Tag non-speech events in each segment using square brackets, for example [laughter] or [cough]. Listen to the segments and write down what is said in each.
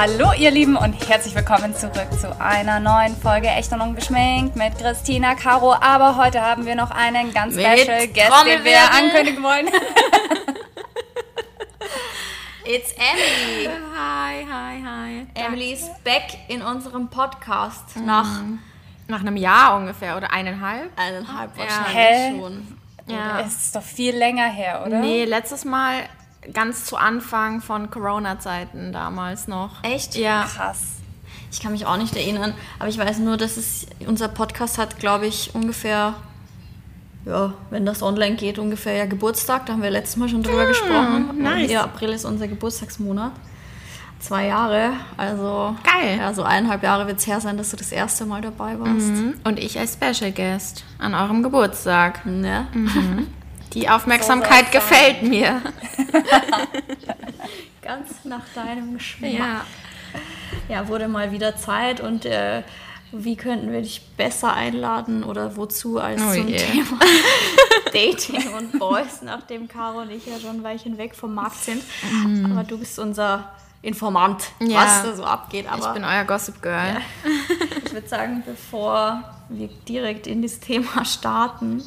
Hallo ihr Lieben und herzlich willkommen zurück zu einer neuen Folge Echt und Ungeschminkt mit Christina Caro. Aber heute haben wir noch einen ganz Mit special Guest, den wir ankündigen wollen. [laughs] It's Emily. Hi, hi, hi. Emily ist back in unserem Podcast nach Nach einem Jahr ungefähr oder eineinhalb. eineinhalb Ja. wahrscheinlich Hä? schon. Ja. Es ist doch viel länger her, oder? Nee, letztes Mal ganz zu Anfang von Corona-Zeiten damals noch. Echt? Ja. Krass. Ich kann mich auch nicht erinnern, aber ich weiß nur, dass es unser Podcast hat, glaube ich, ungefähr, ja, wenn das online geht, ungefähr ja Geburtstag. Da haben wir letztes Mal schon drüber gesprochen. nice. Ja, April ist unser Geburtstagsmonat. Zwei Jahre, also Geil. Ja, so eineinhalb Jahre wird es her sein, dass du das erste Mal dabei warst. Mhm. Und ich als Special Guest an eurem Geburtstag. Ne? [laughs] Die Aufmerksamkeit So gefällt mir. [laughs] Ganz nach deinem Geschmack. Ja. Ja, wurde mal wieder Zeit und äh, wie könnten wir dich besser einladen oder wozu als Oh zum je. Thema [laughs] Dating und Boys, nachdem Caro und ich ja schon ein Weilchen weg vom Markt sind. Aber du bist unser Informant. Ja. was da so abgeht. Aber Ich bin euer Gossip Girl. [laughs] ich würde sagen, bevor wir direkt in das Thema starten,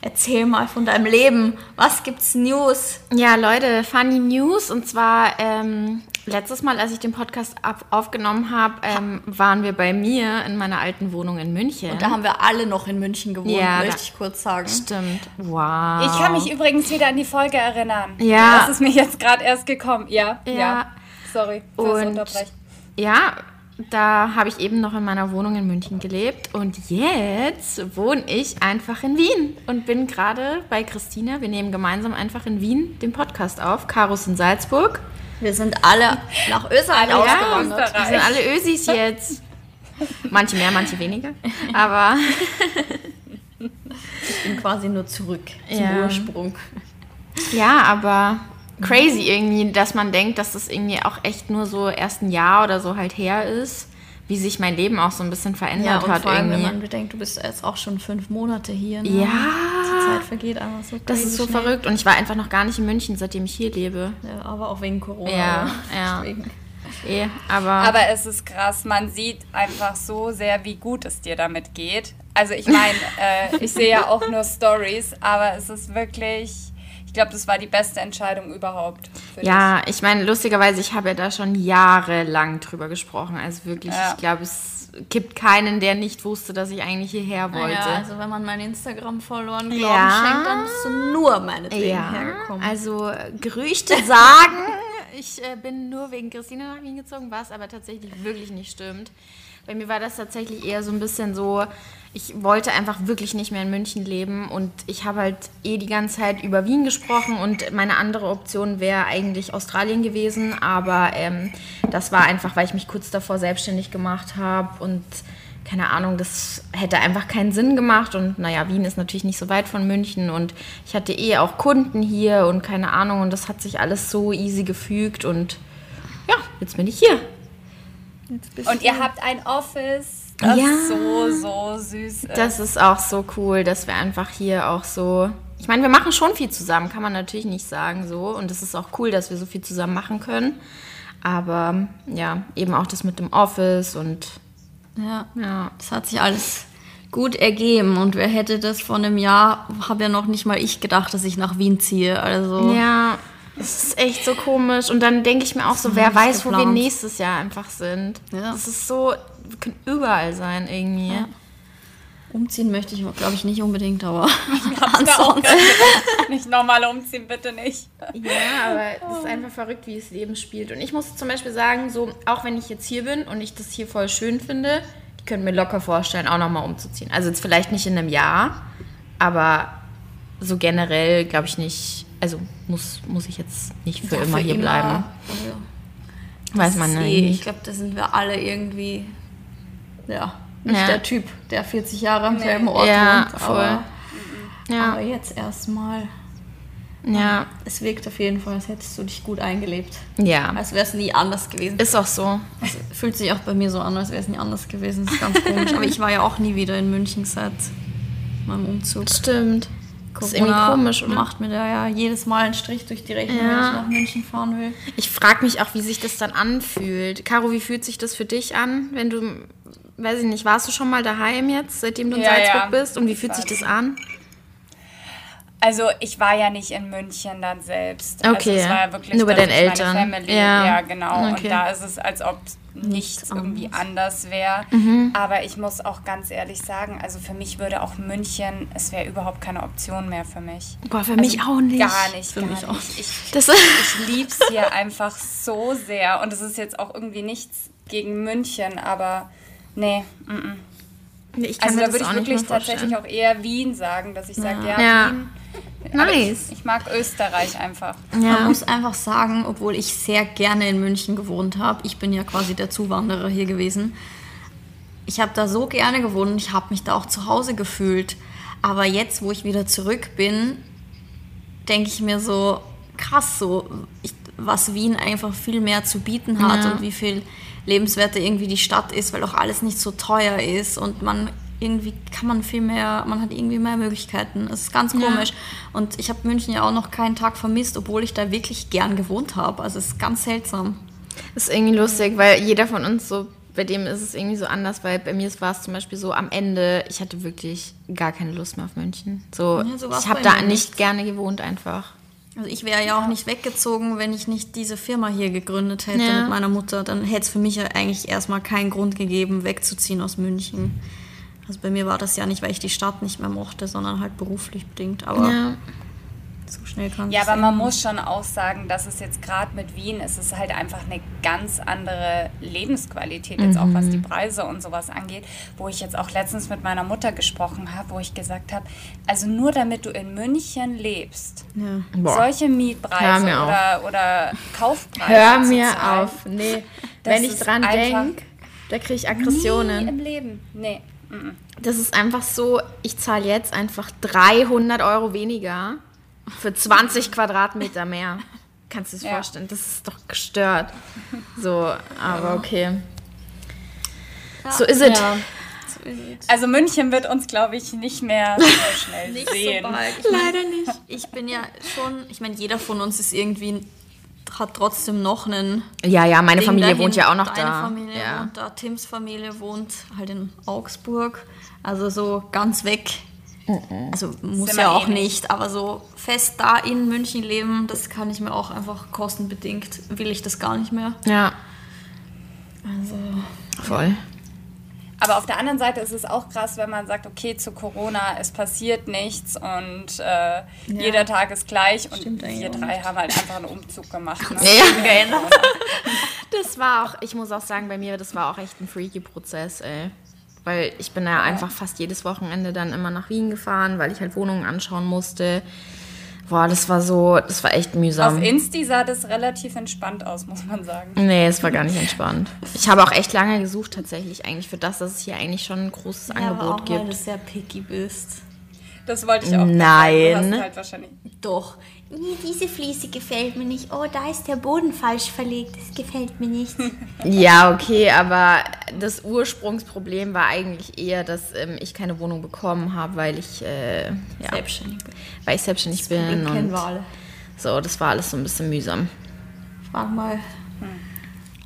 erzähl mal von deinem Leben. Was gibt's News? Ja, Leute, funny News. Und zwar ähm, letztes Mal, als ich den Podcast ab aufgenommen habe, ähm, waren wir bei mir in meiner alten Wohnung in München. Da haben wir alle noch in München gewohnt, Ja, möchte ich kurz sagen. Stimmt. Wow. Ich kann mich übrigens wieder an die Folge erinnern. Ja. Das ist mir jetzt gerade erst gekommen. Ja, ja. Ja. Sorry fürs Und Unterbrechen. ja, da habe ich eben noch in meiner Wohnung in München gelebt und jetzt wohne ich einfach in Wien und bin gerade bei Christina. Wir nehmen gemeinsam einfach in Wien den Podcast auf. Karus in Salzburg. Wir sind alle nach Österreich Alle ausgewandert. Österreich. Wir sind alle Ösis jetzt. Manche mehr, manche weniger. Aber [laughs] Ich bin quasi nur zurück zum Ja. Ursprung. ja, aber crazy irgendwie, dass man denkt, dass das irgendwie auch echt nur so erst ein Jahr oder so halt her ist, wie sich mein Leben auch so ein bisschen Ja, verändert und hat vor allem, wenn irgendwie. man bedenkt, du bist jetzt auch schon fünf Monate hier. Ne? Ja. Die Zeit vergeht einfach so Das ist so schnell. verrückt. Und ich war einfach noch gar nicht in München, seitdem ich hier lebe. Ja, aber auch wegen Corona. Ja, oder? ja. Deswegen. Eh, aber, Aber es ist krass, man sieht einfach so sehr, wie gut es dir damit geht. Also ich meine, [laughs] äh, ich sehe ja auch nur Stories, aber es ist wirklich, ich glaube, das war die beste Entscheidung überhaupt. Für ja, ich meine, lustigerweise, ich habe ja da schon jahrelang drüber gesprochen. Also wirklich, Ja. ich glaube, es gibt keinen, der nicht wusste, dass ich eigentlich hierher wollte. Ja, also wenn man mein Instagram verloren Glauben Ja. schenkt, dann bist du nur meinetwegen Ja, hergekommen. also äh, Gerüchte sagen, [laughs] ich äh, bin nur wegen Christine nach Wien gezogen, was aber tatsächlich wirklich nicht stimmt. Bei mir war das tatsächlich eher so ein bisschen so, ich wollte einfach wirklich nicht mehr in München leben und ich habe halt eh die ganze Zeit über Wien gesprochen und meine andere Option wäre eigentlich Australien gewesen, aber ähm, das war einfach, weil ich mich kurz davor selbstständig gemacht habe und keine Ahnung, das hätte einfach keinen Sinn gemacht und naja, Wien ist natürlich nicht so weit von München und ich hatte eh auch Kunden hier und keine Ahnung und das hat sich alles so easy gefügt und ja, jetzt bin ich hier. Und ihr habt ein Office, das Ja. so, so süß ist. Das ist auch so cool, dass wir einfach hier auch so. Ich meine, wir machen schon viel zusammen, kann man natürlich nicht sagen so. Und es ist auch cool, dass wir so viel zusammen machen können. Aber ja, eben auch das mit dem Office und ja. ja. Das hat sich alles gut ergeben. Und wer hätte das vor einem Jahr, habe ja noch nicht mal ich gedacht, dass ich nach Wien ziehe. Also Ja, es ist echt so komisch. Und dann denke ich mir auch so, wer weiß, wo wir geplant. nächstes Jahr einfach sind. Ja. Das ist so, wir können überall sein irgendwie. Ja. umziehen möchte ich, glaube ich, nicht unbedingt, aber [laughs] ansonsten. [laughs] nicht normal umziehen, bitte nicht. Ja, aber es ist einfach verrückt, wie das Leben spielt. Und ich muss zum Beispiel sagen, so, auch wenn ich jetzt hier bin und ich das hier voll schön finde, ich könnte mir locker vorstellen, auch nochmal umzuziehen. Also jetzt vielleicht nicht in einem Jahr, aber so generell glaube ich nicht, also muss, muss ich jetzt nicht für Ja, immer hier bleiben. Also, Weiß man eh- Ich nicht. glaube, da sind wir alle irgendwie, ja, nicht Ja. der Typ, der 40 Jahre am selben Ort Ja, wohnt. voll. Aber, Ja, aber jetzt erstmal, ja, es wirkt auf jeden Fall, als hättest du dich gut eingelebt. ja. Als wäre es nie anders gewesen. Ist auch so. Es fühlt sich auch bei mir so an, als wäre es nie anders gewesen. Das ist ganz komisch. Aber ich war ja auch nie wieder in München seit meinem Umzug. Stimmt. Das ist irgendwie komisch, oder? macht mir da ja jedes Mal einen Strich durch die Rechnung, wenn Ja. ich nach München fahren will. Ich frage mich auch, wie sich das dann anfühlt. Caro, wie fühlt sich das für dich an, wenn du, weiß ich nicht, warst du schon mal daheim jetzt, seitdem du in Ja, Salzburg ja. bist? Und wie fühlt sich das an? Also ich war ja nicht in München dann selbst. Okay. Also es war ja wirklich Nur bei den ich Eltern. Meine Family, Ja. ja. genau. Okay. Und da ist es, als ob nichts irgendwie anders wäre. Mhm. Aber ich muss auch ganz ehrlich sagen, also für mich würde auch München, es wäre überhaupt keine Option mehr für mich. Boah, für mich auch nicht. Gar nicht, Für gar mich nicht. auch Ich, Das, [laughs] ich lieb's hier einfach so sehr. Und es ist jetzt auch irgendwie nichts gegen München, aber nee. Mm -mm. Ich kann Also mir da würde ich wirklich tatsächlich auch eher Wien sagen, dass ich sage, ja, Ja. Wien. Aber Nice. Ich, ich mag Österreich einfach. Man Ja. muss einfach sagen, obwohl ich sehr gerne in München gewohnt habe, ich bin ja quasi der Zuwanderer hier gewesen, ich habe da so gerne gewohnt und ich habe mich da auch zu Hause gefühlt. Aber jetzt, wo ich wieder zurück bin, denke ich mir so, krass, so, ich, was Wien einfach viel mehr zu bieten hat Ja. und wie viel lebenswerter irgendwie die Stadt ist, weil auch alles nicht so teuer ist und man irgendwie kann man viel mehr, man hat irgendwie mehr Möglichkeiten. Es ist ganz komisch. Und ich habe München ja auch noch keinen Tag vermisst, obwohl ich da wirklich gern gewohnt habe. Also es ist ganz seltsam. Das ist irgendwie lustig, weil jeder von uns so, bei dem ist es irgendwie so anders, weil bei mir war es zum Beispiel so am Ende, ich hatte wirklich gar keine Lust mehr auf München. So, Ja, so ich habe da nicht gerne gewohnt einfach. Also ich wäre ja auch nicht weggezogen, wenn ich nicht diese Firma hier gegründet hätte Ja. mit meiner Mutter. Dann hätte es für mich ja eigentlich erstmal keinen Grund gegeben, wegzuziehen aus München. Also bei mir war das ja nicht, weil ich die Stadt nicht mehr mochte, sondern halt beruflich bedingt. Aber Ja. So schnell kann Ja, aber man ändern. muss schon auch sagen, dass es jetzt gerade mit Wien, es ist halt einfach eine ganz andere Lebensqualität, jetzt auch was die Preise und sowas angeht, wo ich jetzt auch letztens mit meiner Mutter gesprochen habe, wo ich gesagt habe, also nur damit du in München lebst, Ja. Solche Mietpreise oder, oder Kaufpreise Hör mir zahlen, auf. Nee, Das wenn ich ist dran einfach denke, da kriege ich Nie Aggressionen. im Leben. Nee. Das ist einfach so, ich zahle jetzt einfach 300 Euro weniger für 20 Quadratmeter mehr. Kannst du dir das Ja. vorstellen? Das ist doch gestört. So, aber okay. So ist es. Ja, es. Also München wird uns, glaube ich, nicht mehr so schnell [laughs] Nicht sehen. so bald. Ich mein, Leider nicht. ich bin ja schon, ich meine, jeder von uns ist irgendwie, hat trotzdem noch einen Ja, ja, meine Ding Familie dahin. wohnt ja auch noch Deine da. Familie ja. wohnt da, Tims Familie wohnt halt in Augsburg. Also so ganz weg. Also muss ja auch eh nicht. nicht, aber so fest da in München leben, das kann ich mir auch einfach kostenbedingt, will ich das gar nicht mehr. ja, Also voll. Aber auf der anderen Seite ist es auch krass, wenn man sagt, okay, zu Corona, es passiert nichts und äh, jeder Tag ist gleich und Stimmt eigentlich wir drei haben halt einfach einen Umzug gemacht. Ne? [laughs] Ja. Das war auch, ich muss auch sagen, bei mir, das war auch echt ein freaky Prozess, ey. Weil ich bin ja einfach fast jedes Wochenende dann immer nach Wien gefahren, weil ich halt Wohnungen anschauen musste. Boah, das war so, das war echt mühsam. Auf Insti sah das relativ entspannt aus, muss man sagen. Nee, es war gar nicht entspannt. Ich habe auch echt lange gesucht tatsächlich eigentlich für das, dass es hier eigentlich schon ein großes ja, aber Angebot auch weil du gibt. sehr picky bist. Das wollte ich auch Nein. sagen. Du hast halt wahrscheinlich Doch. Nee, diese Fliese gefällt mir nicht. Oh, da ist der Boden falsch verlegt. Das gefällt mir nicht. [laughs] Ja, okay, aber das Ursprungsproblem war eigentlich eher, dass ähm, ich keine Wohnung bekommen habe, weil ich äh, ja, Selbstständig bin. weil ich selbstständig Das bin Problem kennen und wir alle. so, das war alles so ein bisschen mühsam. Frag mal.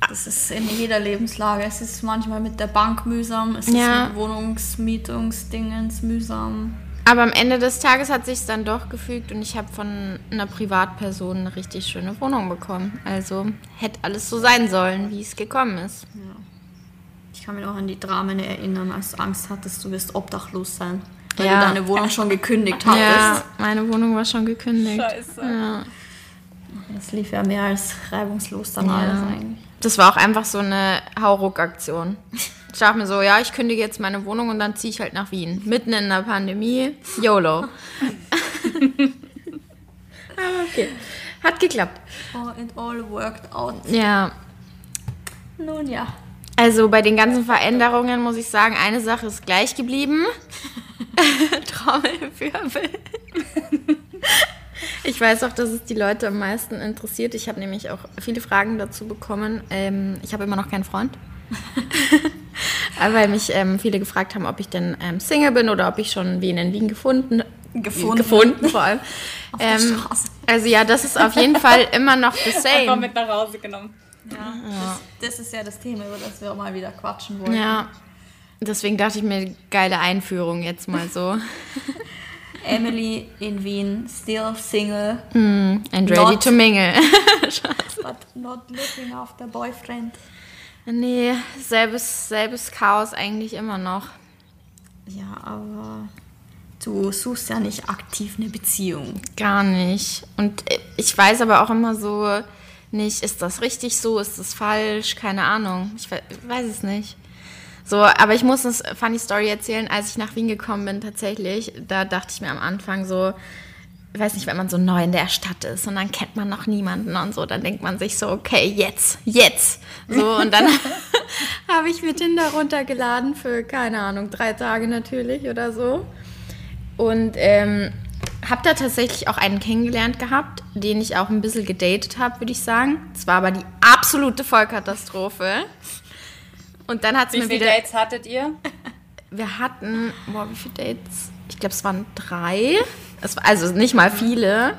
Das ist in jeder Lebenslage. Es ist manchmal mit der Bank mühsam, es Ja. ist mit Wohnungsmietungsdingens mühsam. Aber am Ende des Tages hat sich dann doch gefügt und ich habe von einer Privatperson eine richtig schöne Wohnung bekommen. Also hätte alles so sein sollen, wie es gekommen ist. Ich kann mich noch an die Dramen erinnern, als du Angst hattest, du wirst obdachlos sein. Weil Ja. du deine Wohnung schon gekündigt hattest. Ja, meine Wohnung war schon gekündigt. Scheiße. Ja. Das lief ja mehr als reibungslos dann alles eigentlich. Das war auch einfach so eine Hauruck-Aktion. [laughs] Ich dachte mir so, ja, ich kündige jetzt meine Wohnung und dann ziehe ich halt nach Wien. Mitten in der Pandemie. YOLO. Aber [laughs] okay. Hat geklappt. Oh, it all worked out. Ja. Nun ja. Also bei den ganzen Veränderungen muss ich sagen, eine Sache ist gleich geblieben. [laughs] Trommelwirbel. Ich weiß auch, dass es die Leute am meisten interessiert. Ich habe nämlich auch viele Fragen dazu bekommen. Ähm, ich habe immer noch keinen Freund. [laughs] Aber [laughs] weil mich ähm, viele gefragt haben, ob ich denn ähm, Single bin oder ob ich schon wen in Wien gefunden, Gefunden. gefunden vor allem. [laughs] Ähm, also ja, das ist auf jeden Fall [laughs] immer noch the Einfach same. mit nach Hause genommen. Ja, Das, das ist ja das Thema, über das wir mal wieder quatschen wollen. Ja. Deswegen dachte ich mir, geile Einführung jetzt mal so. Emily in Wien, still single, And ready Not- to mingle. but not looking after boyfriend. Nee, selbes, selbes Chaos eigentlich immer noch. Ja, aber du suchst ja nicht aktiv eine Beziehung. Gar nicht. Und ich weiß aber auch immer so nicht, ist das richtig so, ist das falsch, keine Ahnung. Ich we- weiß es nicht. So, aber ich muss eine funny Story erzählen, als ich nach Wien gekommen bin tatsächlich. Da dachte ich mir am Anfang so, ich weiß nicht, wenn man so neu in der Stadt ist und dann kennt man noch niemanden und so, dann denkt man sich so, okay, jetzt, jetzt. So, und dann [laughs] habe ich mir Tinder runtergeladen für, keine Ahnung, drei Tage natürlich oder so. Und ähm, habe da tatsächlich auch einen kennengelernt gehabt, den ich auch ein bisschen gedatet habe, würde ich sagen. Es war aber die absolute Vollkatastrophe. Und dann hat es Wie mir viele wieder. Dates hattet ihr? [laughs] Wir hatten, boah, wie viele Dates? Ich glaube, es waren drei. Es war, also nicht mal viele.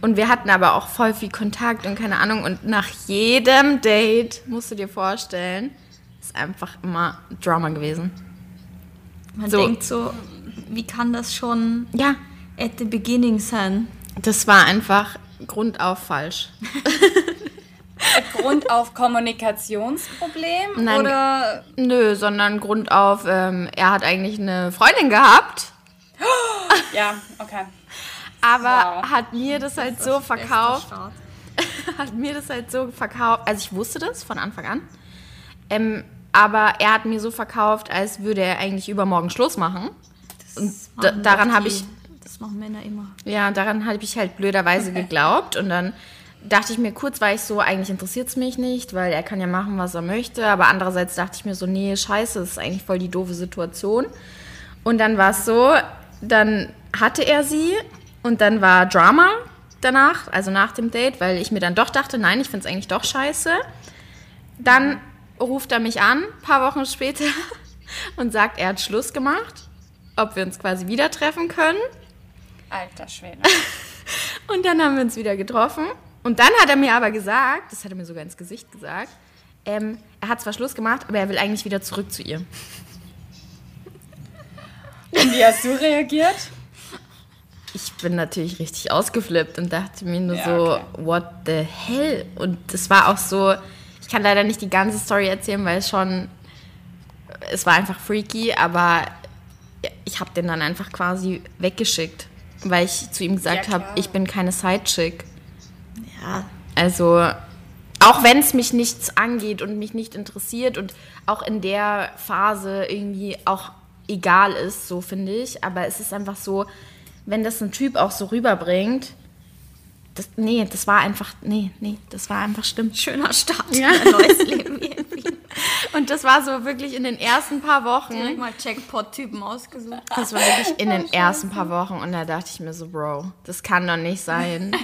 Und wir hatten aber auch voll viel Kontakt und keine Ahnung. Und nach jedem Date, musst du dir vorstellen, ist einfach immer Drama gewesen. Man So. denkt so, wie kann das schon Ja, at the beginning sein? das war einfach grundauf falsch. [laughs] Grund auf Kommunikationsproblem? Nein. Oder Nö, sondern grundauf, ähm, er hat eigentlich eine Freundin gehabt, [gasps] ja, okay. Aber Wow. hat mir das halt so verkauft. [laughs] hat mir das halt so verkauft. Also ich wusste das von Anfang an. Ähm, aber er hat mir so verkauft, als würde er eigentlich übermorgen Schluss machen. Und da, daran habe ich, Das machen Männer immer. ja, daran habe ich halt blöderweise [laughs] geglaubt. Und dann dachte ich mir, kurz war ich so, eigentlich interessiert es mich nicht, weil er kann ja machen, was er möchte. Aber andererseits dachte ich mir so, nee, scheiße, das ist eigentlich voll die doofe Situation. Und dann war es so, dann hatte er sie und dann war Drama danach, also nach dem Date, weil ich mir dann doch dachte, nein, ich finde es eigentlich doch scheiße. Dann ruft er mich an, paar Wochen später, [laughs] und sagt, er hat Schluss gemacht, ob wir uns quasi wieder treffen können. Alter Schwede. [laughs] Und dann haben wir uns wieder getroffen. Und dann hat er mir aber gesagt, das hat er mir sogar ins Gesicht gesagt, ähm, er hat zwar Schluss gemacht, aber er will eigentlich wieder zurück zu ihr. Und wie hast du reagiert? Ich bin natürlich richtig ausgeflippt und dachte mir nur Ja, so, okay. what the hell? Und das war auch so, ich kann leider nicht die ganze Story erzählen, weil es schon, es war einfach freaky, aber ich habe den dann einfach quasi weggeschickt, weil ich zu ihm gesagt Ja, habe, ich bin keine Sidechick. Ja, Also, auch wenn es mich nichts angeht und mich nicht interessiert und auch in der Phase irgendwie auch egal ist, so finde ich. Aber es ist einfach so, wenn das ein Typ auch so rüberbringt, das, nee, das war einfach, nee, nee, das war einfach stimmt. schöner Start Ja. in ein neues [laughs] Leben irgendwie. Und das war so wirklich in den ersten paar Wochen. Direkt mal Jackpot-Typen ausgesucht. Das war wirklich in den ersten paar Wochen und da dachte ich mir so, Bro, das kann doch nicht sein.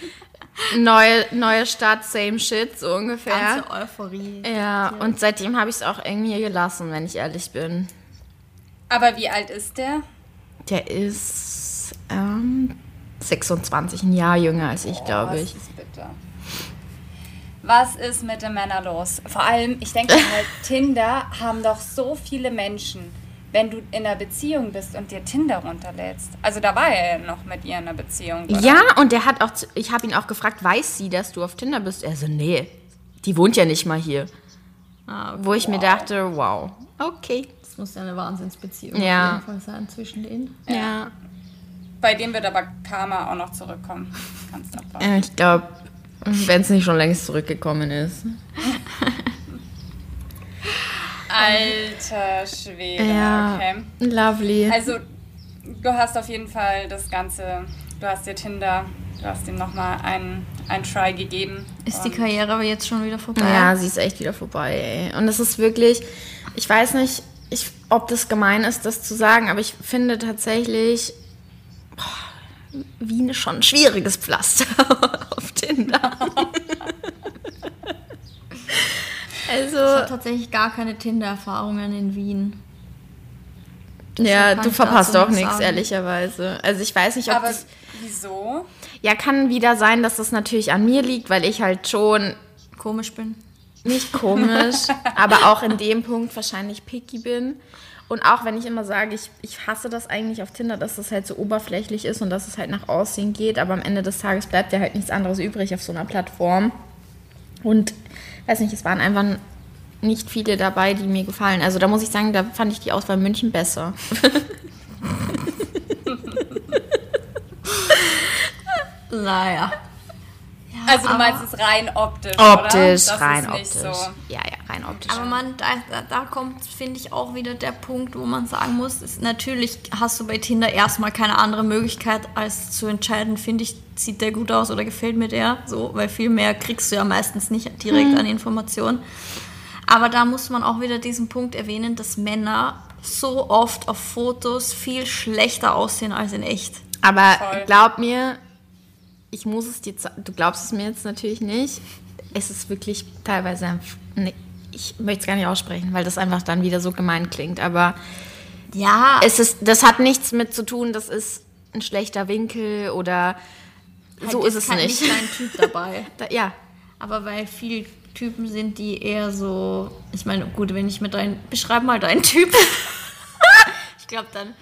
[laughs] neue, neue Stadt, same shit, so ungefähr. Ganze Euphorie. Ja, und seitdem habe ich es auch irgendwie gelassen, wenn ich ehrlich bin. Aber wie alt ist der? Der ist ähm, 26, ein Jahr jünger als ich, glaube Was ich. ist bitter. Was ist mit den Männern los? Vor allem, ich denke [laughs] halt, Tinder haben doch so viele Menschen, wenn du in einer Beziehung bist und dir Tinder runterlädst. Also da war er ja noch mit ihr in einer Beziehung. Oder? Ja, und der hat auch, ich habe ihn auch gefragt, weiß sie, dass du auf Tinder bist? Er so, nee, die wohnt ja nicht mal hier. Ah, okay. Wo ich mir dachte, wow, okay. Das muss ja eine Wahnsinnsbeziehung Ja. auf jeden Fall sein zwischen denen. Ja. Bei dem wird aber Karma auch noch zurückkommen. Kannst du abwarten. Ich glaube, wenn es nicht schon längst zurückgekommen ist. Alter Schwede, Ja, okay. lovely. Also, du hast auf jeden Fall das Ganze, du hast dir Tinder, du hast ihm nochmal einen, einen Try gegeben. Ist die Karriere aber jetzt schon wieder vorbei? Ja, sie ist echt wieder vorbei. Ey. Und es ist wirklich, ich weiß nicht, ich, ob das gemein ist, das zu sagen, aber ich finde tatsächlich boah, Wien ist schon ein schwieriges Pflaster [laughs] auf Tinder. [laughs] Ich habe also, tatsächlich gar keine Tinder-Erfahrungen in Wien. Ja, kann du verpasst auch nichts, sagen. ehrlicherweise. Also ich weiß nicht, ob Aber das... wieso? Ja, kann wieder sein, dass das natürlich an mir liegt, weil ich halt schon Komisch bin. Nicht komisch, [laughs] aber auch in dem Punkt wahrscheinlich picky bin. Und auch wenn ich immer sage, ich, ich hasse das eigentlich auf Tinder, dass das halt so oberflächlich ist und dass es halt nach Aussehen geht, aber am Ende des Tages bleibt ja halt nichts anderes übrig auf so einer Plattform. Und weiß nicht, es waren einfach nicht viele dabei, die mir gefallen. Also da muss ich sagen, da fand ich die Auswahl München besser. [laughs] Naja. Also du meinst es rein optisch, oder? Optisch, rein optisch. so. Ja, ja, rein optisch. Aber man, da, da, kommt, finde ich, auch wieder der Punkt, wo man sagen muss, ist, natürlich hast du bei Tinder erstmal keine andere Möglichkeit, als zu entscheiden, finde ich, sieht der gut aus oder gefällt mir der, so, weil viel mehr kriegst du ja meistens nicht direkt an Informationen. Aber da muss man auch wieder diesen Punkt erwähnen, dass Männer so oft auf Fotos viel schlechter aussehen als in echt. Aber Voll. glaub mir, ich muss es dir. Du glaubst es mir jetzt natürlich nicht. Es ist wirklich teilweise. Nee, ich möchte es gar nicht aussprechen, weil das einfach dann wieder so gemein klingt. Aber Ja, es ist, das hat nichts mit zu tun, das ist ein schlechter Winkel oder so ist es kein- nicht. nicht dein Typ dabei. [laughs] Da, ja. Aber weil viele Typen sind, die eher so. Ich meine, gut, wenn ich mit deinen. Beschreib mal deinen Typ. [laughs] ich glaube, dann,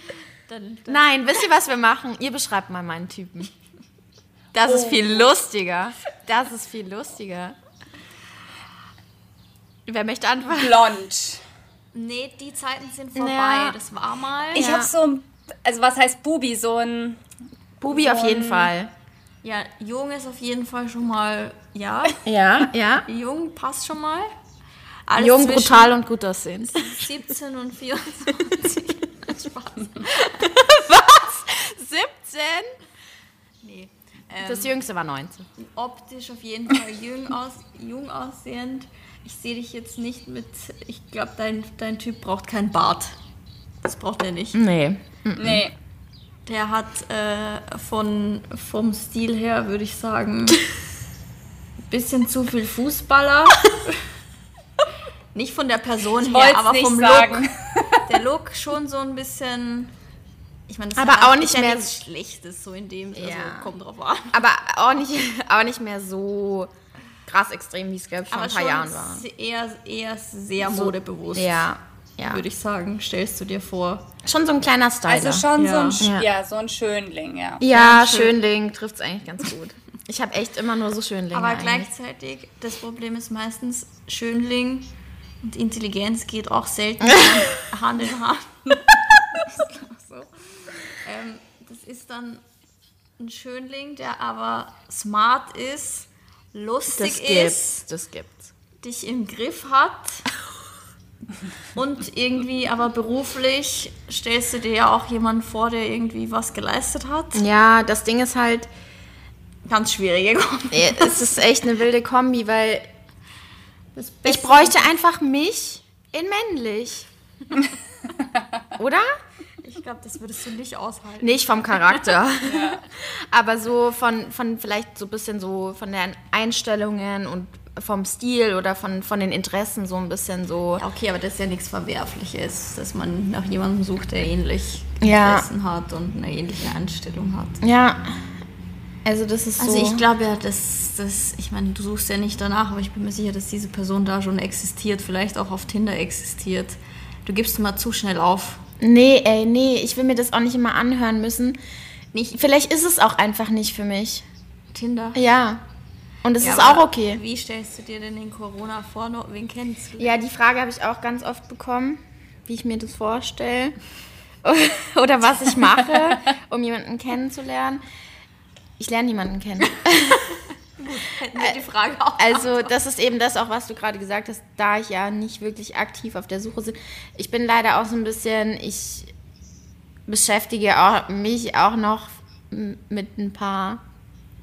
dann, dann. Nein, wisst ihr, was wir machen? Ihr beschreibt mal meinen Typen. Das ist viel lustiger. Das ist viel lustiger. Wer möchte anfangen? Blond. Nee, die Zeiten sind vorbei. Ja. Das war mal. Ich Ja. habe so ein, also was heißt Bubi, so ein, Bubi auf jeden Fall. Ja, jung ist auf jeden Fall schon mal. Ja, Ja, ja. jung passt schon mal. Alles Jung, brutal und gut aussehend. 17 und 24. [laughs] Spaß. [laughs] 17? Nee. Das jüngste war 19. optisch auf jeden Fall jung, aus, jung aussehend. Ich sehe dich jetzt nicht mit. Ich glaube, dein, dein Typ braucht keinen Bart. Das braucht er nicht. Nee. nee. Der hat äh, von, vom Stil her, würde ich sagen, [laughs] bisschen zu viel Fußballer. nicht von der Person her, aber vom sagen. Look. Der Look schon so ein bisschen. Ich meine, das Aber ist ja- auch nicht ja mehr- nichts Schlechtes, so in dem. Also, Ja. kommt drauf an. Aber auch nicht, [laughs] auch nicht mehr so krass extrem, wie es glaube ich vor ein paar Jahren war. eher, eher sehr modebewusst. Ja, ja. würde ich sagen, stellst du dir vor. Schon so ein kleiner Styler. Also schon Ja. so ein, Ja. ja. so ein Schönling, ja. ja, Ja, schön. Schönling trifft es eigentlich ganz gut. Ich habe echt immer nur so Schönlinge Aber eigentlich. gleichzeitig, das Problem ist meistens, Schönling und Intelligenz geht auch selten [laughs] Hand in Hand. [laughs] ist ähm, das ist dann ein Schönling, der aber smart ist, Das lustig ist, gibt's, das gibt's. dich im Griff hat. [laughs] Und irgendwie aber beruflich stellst du dir ja auch jemanden vor, der irgendwie was geleistet hat. Ja, das Ding ist halt, Ganz schwierige [laughs] Kombi. es ist echt eine wilde Kombi, weil Das ich bräuchte einfach mich in männlich. [laughs] Oder? Ich glaube, das würdest du nicht aushalten. Nicht vom Charakter. [laughs] Aber so von, von vielleicht so ein bisschen so von den Einstellungen und vom Stil oder von, von den Interessen so ein bisschen so. Ja, okay, aber das ist ja nichts Verwerfliches, dass man nach jemandem sucht, der ähnlich Ja. Interessen hat und eine ähnliche Einstellung hat. Ja. Also das ist Also so. ich glaube ja, dass das, ich meine, du suchst ja nicht danach, aber ich bin mir sicher, dass diese Person da schon existiert, vielleicht auch auf Tinder existiert. Du gibst mal zu schnell auf. Nee, ey, nee, ich will mir das auch nicht immer anhören müssen. Nicht, vielleicht ist es auch einfach nicht für mich. Tinder. Ja. Und es Ja, ist auch okay. Wie stellst du dir denn in Corona vor, wen kennenzulernen? Ja, die Frage habe ich auch ganz oft bekommen, wie ich mir das vorstelle. [laughs] Oder was ich mache, um jemanden kennenzulernen. Ich lerne niemanden kennen. [laughs] Hätten wir die Frage auch. Also das ist eben das auch, was du gerade gesagt hast, da ich ja nicht wirklich aktiv auf der Suche bin. Ich bin leider auch so ein bisschen, ich beschäftige auch, mich auch noch mit ein paar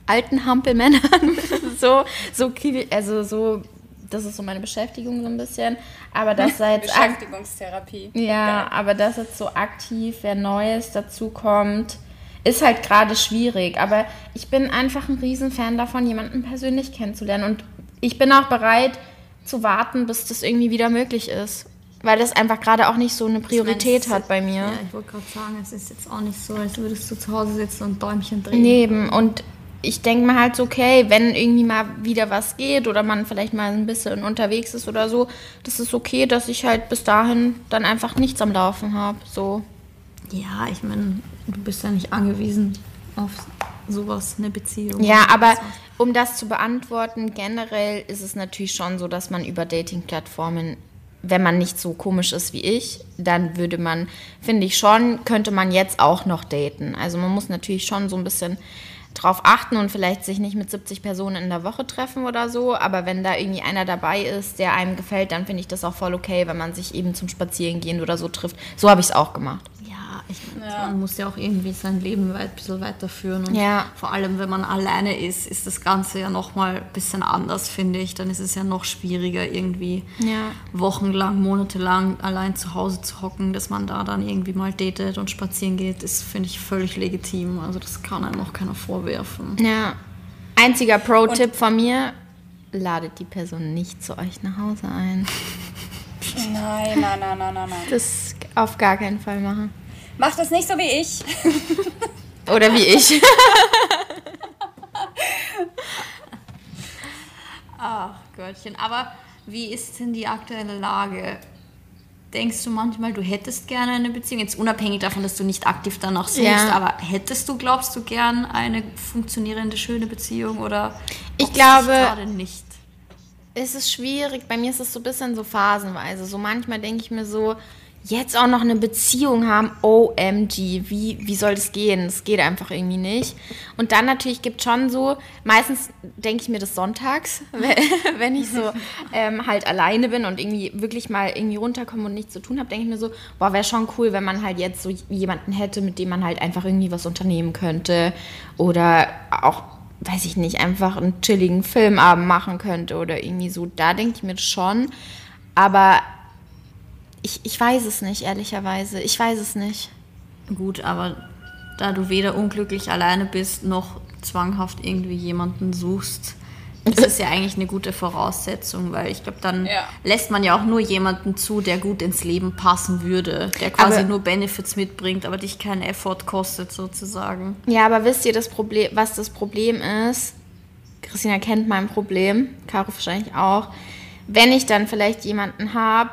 alten Hampelmännern. [laughs] so, so, also so, das ist so meine Beschäftigung so ein bisschen. Aber das sei jetzt Beschäftigungstherapie. ja, aber dass jetzt so aktiv wer Neues dazu kommt, ist halt gerade schwierig. Aber ich bin einfach ein Riesenfan davon, jemanden persönlich kennenzulernen. Und ich bin auch bereit zu warten, bis das irgendwie wieder möglich ist. weil das einfach gerade auch nicht so eine Priorität meine, hat bei mir. Ja, ich wollte gerade sagen, es ist jetzt auch nicht so, als würdest du zu Hause sitzen und Däumchen drehen. Neben. Und ich denke mir halt so, okay, wenn irgendwie mal wieder was geht oder man vielleicht mal ein bisschen unterwegs ist oder so, das ist okay, dass ich halt bis dahin dann einfach nichts am Laufen habe. So. Ja, ich meine, du bist ja nicht angewiesen auf sowas, eine Beziehung. Ja, aber um das zu beantworten, generell ist es natürlich schon so, dass man über Dating-Plattformen, wenn man nicht so komisch ist wie ich, dann würde man, finde ich schon, könnte man jetzt auch noch daten. Also man muss natürlich schon so ein bisschen drauf achten und vielleicht sich nicht mit 70 Personen in der Woche treffen oder so. Aber wenn da irgendwie einer dabei ist, der einem gefällt, dann finde ich das auch voll okay, wenn man sich eben zum Spazierengehen oder so trifft. So habe ich es auch gemacht. Ich Ja. man muss ja auch irgendwie sein Leben weit, ein bisschen weiterführen. Und Ja. vor allem, wenn man alleine ist, ist das Ganze ja nochmal ein bisschen anders, finde ich. Dann ist es ja noch schwieriger, irgendwie Ja. wochenlang, monatelang allein zu Hause zu hocken, dass man da dann irgendwie mal datet und spazieren geht, ist, finde ich, völlig legitim. Also das kann einem auch keiner vorwerfen. Ja. Einziger Pro-Tipp von mir, ladet die Person nicht zu euch nach Hause ein. [laughs] Nein, nein, nein, nein, nein, nein. Das auf gar keinen Fall machen. Mach das nicht so wie ich. [laughs] Oder wie ich. [laughs] Ach, Göttchen. Aber wie ist denn die aktuelle Lage? Denkst du manchmal, du hättest gerne eine Beziehung? Jetzt unabhängig davon, dass du nicht aktiv danach suchst, Ja. aber hättest du, glaubst du, gern eine funktionierende, schöne Beziehung oder Ich glaube- gerade nicht? Es ist schwierig. Bei mir ist es so ein bisschen so phasenweise. So manchmal denke ich mir so, jetzt auch noch eine Beziehung haben, OMG, wie, wie soll das gehen? Das geht einfach irgendwie nicht. Und dann natürlich gibt schon so, meistens denke ich mir das sonntags, [laughs] wenn- ich so ähm, halt alleine bin und irgendwie wirklich mal irgendwie runterkomme und nichts zu tun habe, denke ich mir so, boah, wäre schon cool, wenn man halt jetzt so jemanden hätte, mit dem man halt einfach irgendwie was unternehmen könnte. Oder auch weiß ich nicht, einfach einen chilligen Filmabend machen könnte oder irgendwie so. Da denke ich mir schon. Aber ich, ich weiß es nicht, ehrlicherweise. Ich weiß es nicht. Gut, aber da du weder unglücklich alleine bist, noch zwanghaft irgendwie jemanden suchst, ist es ja [laughs] eigentlich eine gute Voraussetzung, weil ich glaube, dann Ja. lässt man ja auch nur jemanden zu, der gut ins Leben passen würde, der quasi Aber- nur Benefits mitbringt, aber dich keinen Effort kostet sozusagen. Ja, aber wisst ihr, das Problem, was das Problem ist? Christina kennt mein Problem, Caro wahrscheinlich auch. Wenn ich dann vielleicht jemanden habe,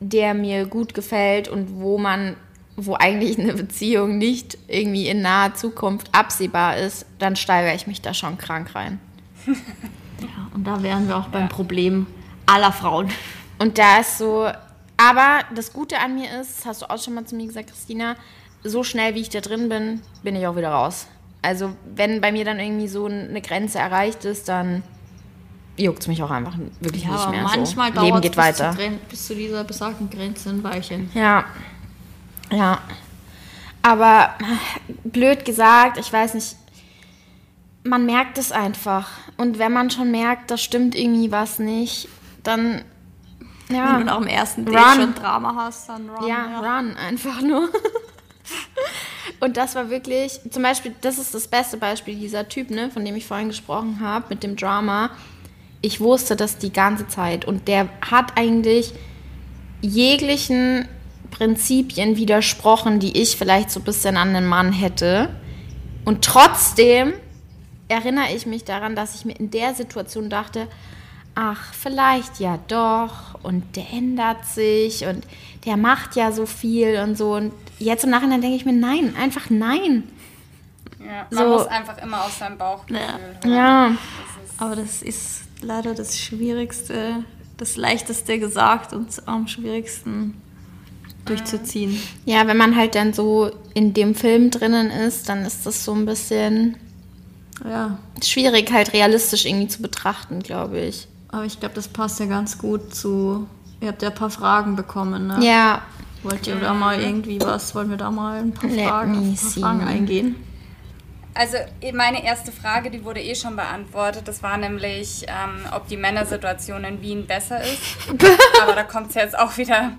der mir gut gefällt und wo man, wo eigentlich eine Beziehung nicht irgendwie in naher Zukunft absehbar ist, dann steigere ich mich da schon krank rein. [laughs] Ja, und da wären wir auch beim Problem aller Frauen. Und da ist so, aber das Gute an mir ist, das hast du auch schon mal zu mir gesagt, Christina, so schnell wie ich da drin bin, bin ich auch wieder raus. Also wenn bei mir dann irgendwie so eine Grenze erreicht ist, dann juckt es mich auch einfach wirklich Ja, nicht mehr. manchmal so. Dauert geht bis, weiter. Zu, Gren- bis zu dieser besagten Grenze ein Weilchen. Ja, ja. Aber blöd gesagt, ich weiß nicht, man merkt es einfach. Und wenn man schon merkt, da stimmt irgendwie was nicht, dann ja. Wenn du nach dem ersten Date Run. schon Drama hast, dann run. Ja, run einfach nur. [laughs] Und das war wirklich, zum Beispiel, das ist das beste Beispiel, dieser Typ, ne, von dem ich vorhin gesprochen habe, mit dem Drama. Ich wusste das die ganze Zeit und der hat eigentlich jeglichen Prinzipien widersprochen, die ich vielleicht so ein bisschen an den Mann hätte. Und trotzdem erinnere ich mich daran, dass ich mir in der Situation dachte, ach, vielleicht ja doch und der ändert sich und der macht ja so viel und so. Und jetzt im Nachhinein denke ich mir, nein, einfach nein. Ja, man So. muss einfach immer auf sein Bauchgefühl hören. Ja, Aber das ist leider das Schwierigste, das Leichteste gesagt und am schwierigsten durchzuziehen. ja, wenn man halt dann so in dem Film drinnen ist, dann ist das so ein bisschen Ja, schwierig, halt realistisch irgendwie zu betrachten, glaube ich. aber ich glaube, das passt ja ganz gut zu. Ihr habt ja ein paar Fragen bekommen, ne? Ja, Wollt ihr da mal irgendwie was? Wollen wir da mal ein paar Let Fragen, ein paar. Fragen eingehen? Also meine erste Frage, die wurde eh schon beantwortet. Das war nämlich, ähm, ob die Männersituation in Wien besser ist. [laughs] Aber da kommt es jetzt auch wieder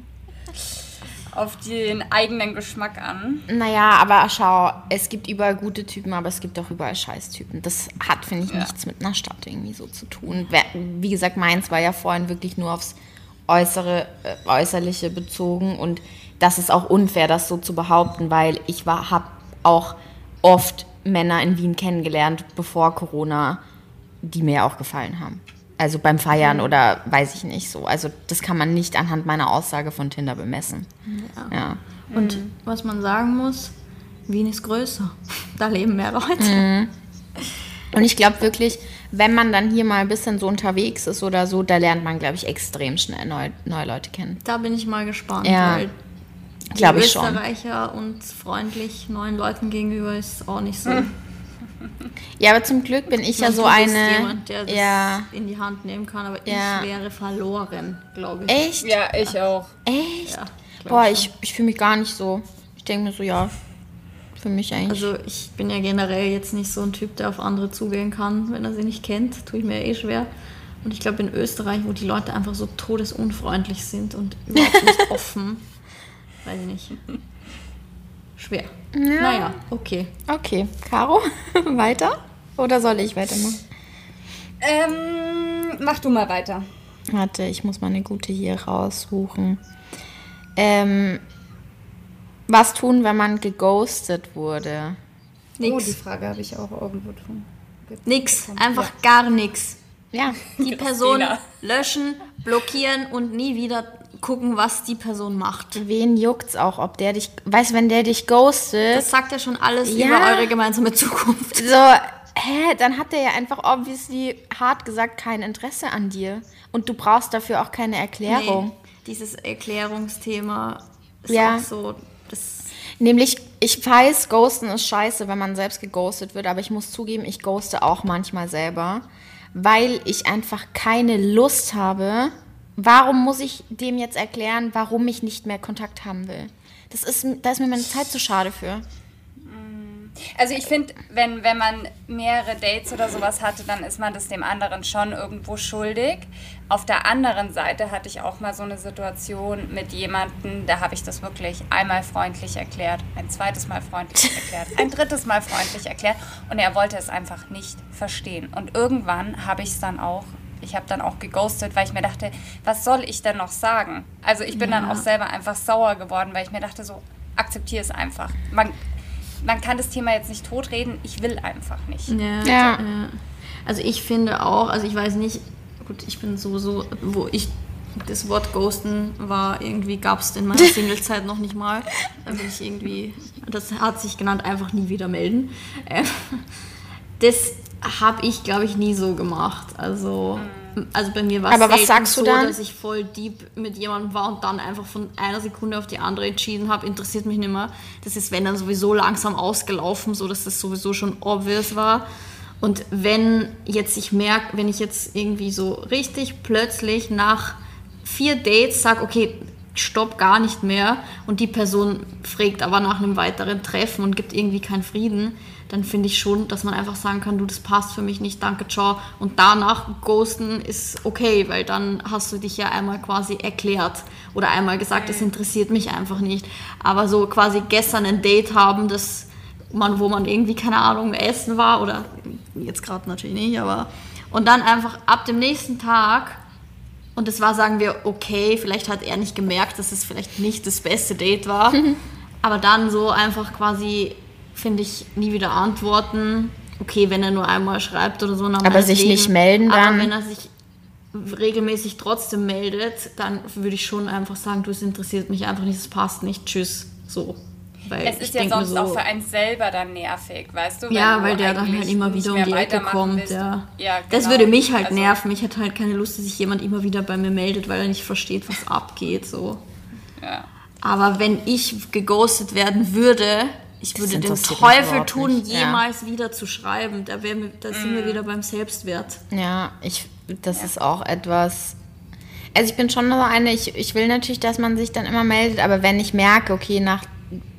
auf den eigenen Geschmack an. naja, aber schau, es gibt überall gute Typen, aber es gibt auch überall Scheißtypen. Das hat, finde ich, Ja. nichts mit einer Stadt irgendwie so zu tun. Wie gesagt, meins war ja vorhin wirklich nur aufs äußere, äh, äußerliche bezogen und das ist auch unfair, das so zu behaupten, weil ich habe auch oft Männer in Wien kennengelernt, bevor Corona, die mir auch gefallen haben. Also beim Feiern oder weiß ich nicht so. Also das kann man nicht anhand meiner Aussage von Tinder bemessen. Ja. Ja. Und was man sagen muss, Wien ist größer. [laughs] Da leben mehr Leute. Und ich glaube wirklich, wenn man dann hier mal ein bisschen so unterwegs ist oder so, da lernt man, glaube ich, extrem schnell neu, neue Leute kennen. Da bin ich mal gespannt, Ja, weil Glaube ich schon. Österreicher und freundlich neuen Leuten gegenüber ist auch nicht so. Ja, aber zum Glück bin ich ja so du bist eine. jemand, der das ja. in die Hand nehmen kann, aber Ja. ich wäre verloren, glaube ich. Echt? Ja, ich auch. Echt? Ja, Boah, schon. ich, ich fühle mich gar nicht so. Ich denke mir so, ja, für mich eigentlich. Also ich bin ja generell jetzt nicht so ein Typ, der auf andere zugehen kann, wenn er sie nicht kennt. Tue ich mir eh schwer. Und ich glaube in Österreich, wo die Leute einfach so todesunfreundlich sind und überhaupt nicht [laughs] offen, weiß ich nicht. [laughs] Schwer. Naja, okay. okay, Caro, [laughs] weiter? Oder soll ich weitermachen? Ähm, mach du mal weiter. Warte, ich muss mal eine gute hier raussuchen. Ähm, was tun, wenn man geghostet wurde? Oh, die Nix. Frage habe ich auch irgendwo tun. Nix. Einfach gar nix. Ja, Die Person löschen, blockieren und nie wieder gucken, was die Person macht. wen juckt's auch, ob der dich, weißt du, wenn der dich ghostet, Das sagt ja schon alles Ja. über eure gemeinsame Zukunft. so, hä, dann hat der ja einfach obviously hart gesagt kein Interesse an dir. Und du brauchst dafür auch keine Erklärung. Nee, dieses Erklärungsthema ist Ja. auch so. Das, Nämlich, ich weiß, Ghosten ist scheiße, wenn man selbst geghostet wird, aber ich muss zugeben, ich ghoste auch manchmal selber, weil ich einfach keine Lust habe. Warum muss ich dem jetzt erklären, warum ich nicht mehr Kontakt haben will? Das ist, da ist mir meine Zeit zu schade für. Also ich finde, wenn, wenn man mehrere Dates oder sowas hatte, dann ist man das dem anderen schon irgendwo schuldig. Auf der anderen Seite hatte ich auch mal so eine Situation mit jemandem, da habe ich das wirklich einmal freundlich erklärt, ein zweites Mal freundlich [laughs] erklärt, ein drittes Mal freundlich erklärt und er wollte es einfach nicht verstehen. Und irgendwann habe ich es dann auch, ich habe dann auch geghostet, weil ich mir dachte, was soll ich denn noch sagen? Also ich bin dann auch selber einfach sauer geworden, weil ich mir dachte, so akzeptiere es einfach. Man, man kann das Thema jetzt nicht totreden, ich will einfach nicht. ja, Ja. Also ich finde auch, also ich weiß nicht, gut, ich bin sowieso, wo ich das Wort Ghosten war, irgendwie gab es in meiner [laughs] Singlezeit noch nicht mal. Da bin ich irgendwie, das hat sich genannt, einfach nie wieder melden. Äh, Das habe ich, glaube ich, nie so gemacht. Also, also bei mir war es Aber was sagst du so, dann? dass ich voll deep mit jemandem war und dann einfach von einer Sekunde auf die andere entschieden habe, interessiert mich nicht mehr. Das ist, wenn dann sowieso langsam ausgelaufen, so dass das sowieso schon obvious war. Und wenn jetzt ich merke, wenn ich jetzt irgendwie so richtig plötzlich nach vier Dates sage, okay, stopp gar nicht mehr und die Person fragt aber nach einem weiteren Treffen und gibt irgendwie keinen Frieden, dann finde ich schon, dass man einfach sagen kann, du, das passt für mich nicht, danke, ciao. Und danach ghosten ist okay, weil dann hast du dich ja einmal quasi erklärt oder einmal gesagt, das interessiert mich einfach nicht. Aber so quasi gestern ein Date haben, das man, wo man irgendwie, keine Ahnung, essen war oder jetzt gerade natürlich nicht, aber und dann einfach ab dem nächsten Tag und das war, sagen wir, okay, vielleicht hat er nicht gemerkt, dass es vielleicht nicht das beste Date war, aber dann so einfach quasi, finde ich, nie wieder antworten. Okay, wenn er nur einmal schreibt oder so. dann Aber sich meinetwegen. nicht melden Aber dann? wenn er sich regelmäßig trotzdem meldet, dann würde ich schon einfach sagen, du, es interessiert mich einfach nicht, es passt nicht, tschüss, so. Weil Es ich ist ja sonst auch für einen selber dann nervig, weißt du? wenn ja, du weil der dann halt immer wieder um die Ecke kommt. willst. Ja. Ja, Das genau. würde mich halt Also- nerven. Ich hätte halt keine Lust, dass sich jemand immer wieder bei mir meldet, weil er nicht versteht, was abgeht. So. Ja. Aber wenn ich geghostet werden würde, ich würde den Teufel tun, nicht, ja. jemals wieder zu schreiben. Da, wär da sind wir wieder beim Selbstwert. Ja, ich, das ist auch etwas. Also ich bin schon so eine, ich, ich will natürlich, dass man sich dann immer meldet, aber wenn ich merke, okay, nach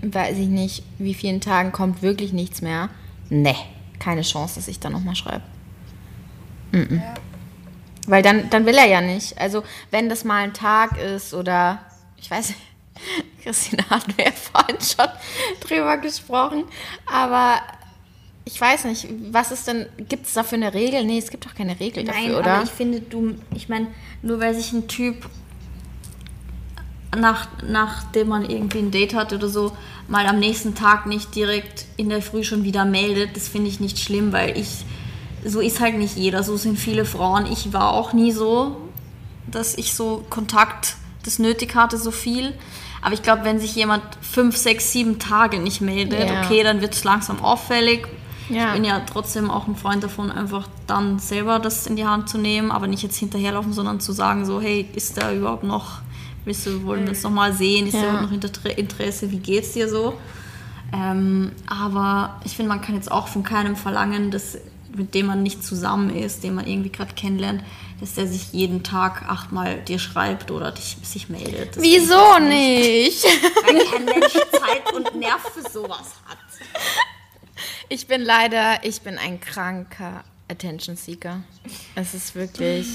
weiß ich nicht, wie vielen Tagen kommt wirklich nichts mehr, ne, keine Chance, dass ich dann nochmal schreibe. Mhm. Weil dann, dann will er ja nicht. Also wenn das mal ein Tag ist oder ich weiß nicht, [laughs] Christina hatten wir ja [laughs] vorhin schon drüber gesprochen, aber ich weiß nicht, was ist denn, gibt es dafür eine Regel? Nee, es gibt doch keine Regel Nein, dafür, oder? aber ich finde, du, ich meine, nur weil sich ein Typ nach, nachdem man irgendwie ein Date hat oder so, mal am nächsten Tag nicht direkt in der Früh schon wieder meldet. Das finde ich nicht schlimm, weil ich, so ist halt nicht jeder, so sind viele Frauen. Ich war auch nie so, dass ich so Kontakt das nötig hatte, so viel. Aber ich glaube, wenn sich jemand fünf, sechs, sieben Tage nicht meldet, Ja. okay, dann wird es langsam auffällig. Ja. Ich bin ja trotzdem auch ein Freund davon, einfach dann selber das in die Hand zu nehmen, aber nicht jetzt hinterherlaufen, sondern zu sagen, so, hey, ist da überhaupt noch, willst du, wollen wir uns noch mal sehen, ist da Ja. überhaupt noch Inter- Interesse, wie geht's dir so? Ähm, aber ich finde, man kann jetzt auch von keinem verlangen, dass mit dem man nicht zusammen ist, den man irgendwie gerade kennenlernt, dass der sich jeden Tag achtmal dir schreibt oder dich, sich meldet. Das Wieso nicht? Weil kein Mensch Zeit und Nerv für sowas hat. Ich bin leider, ich bin ein kranker Attention Seeker. Es ist wirklich.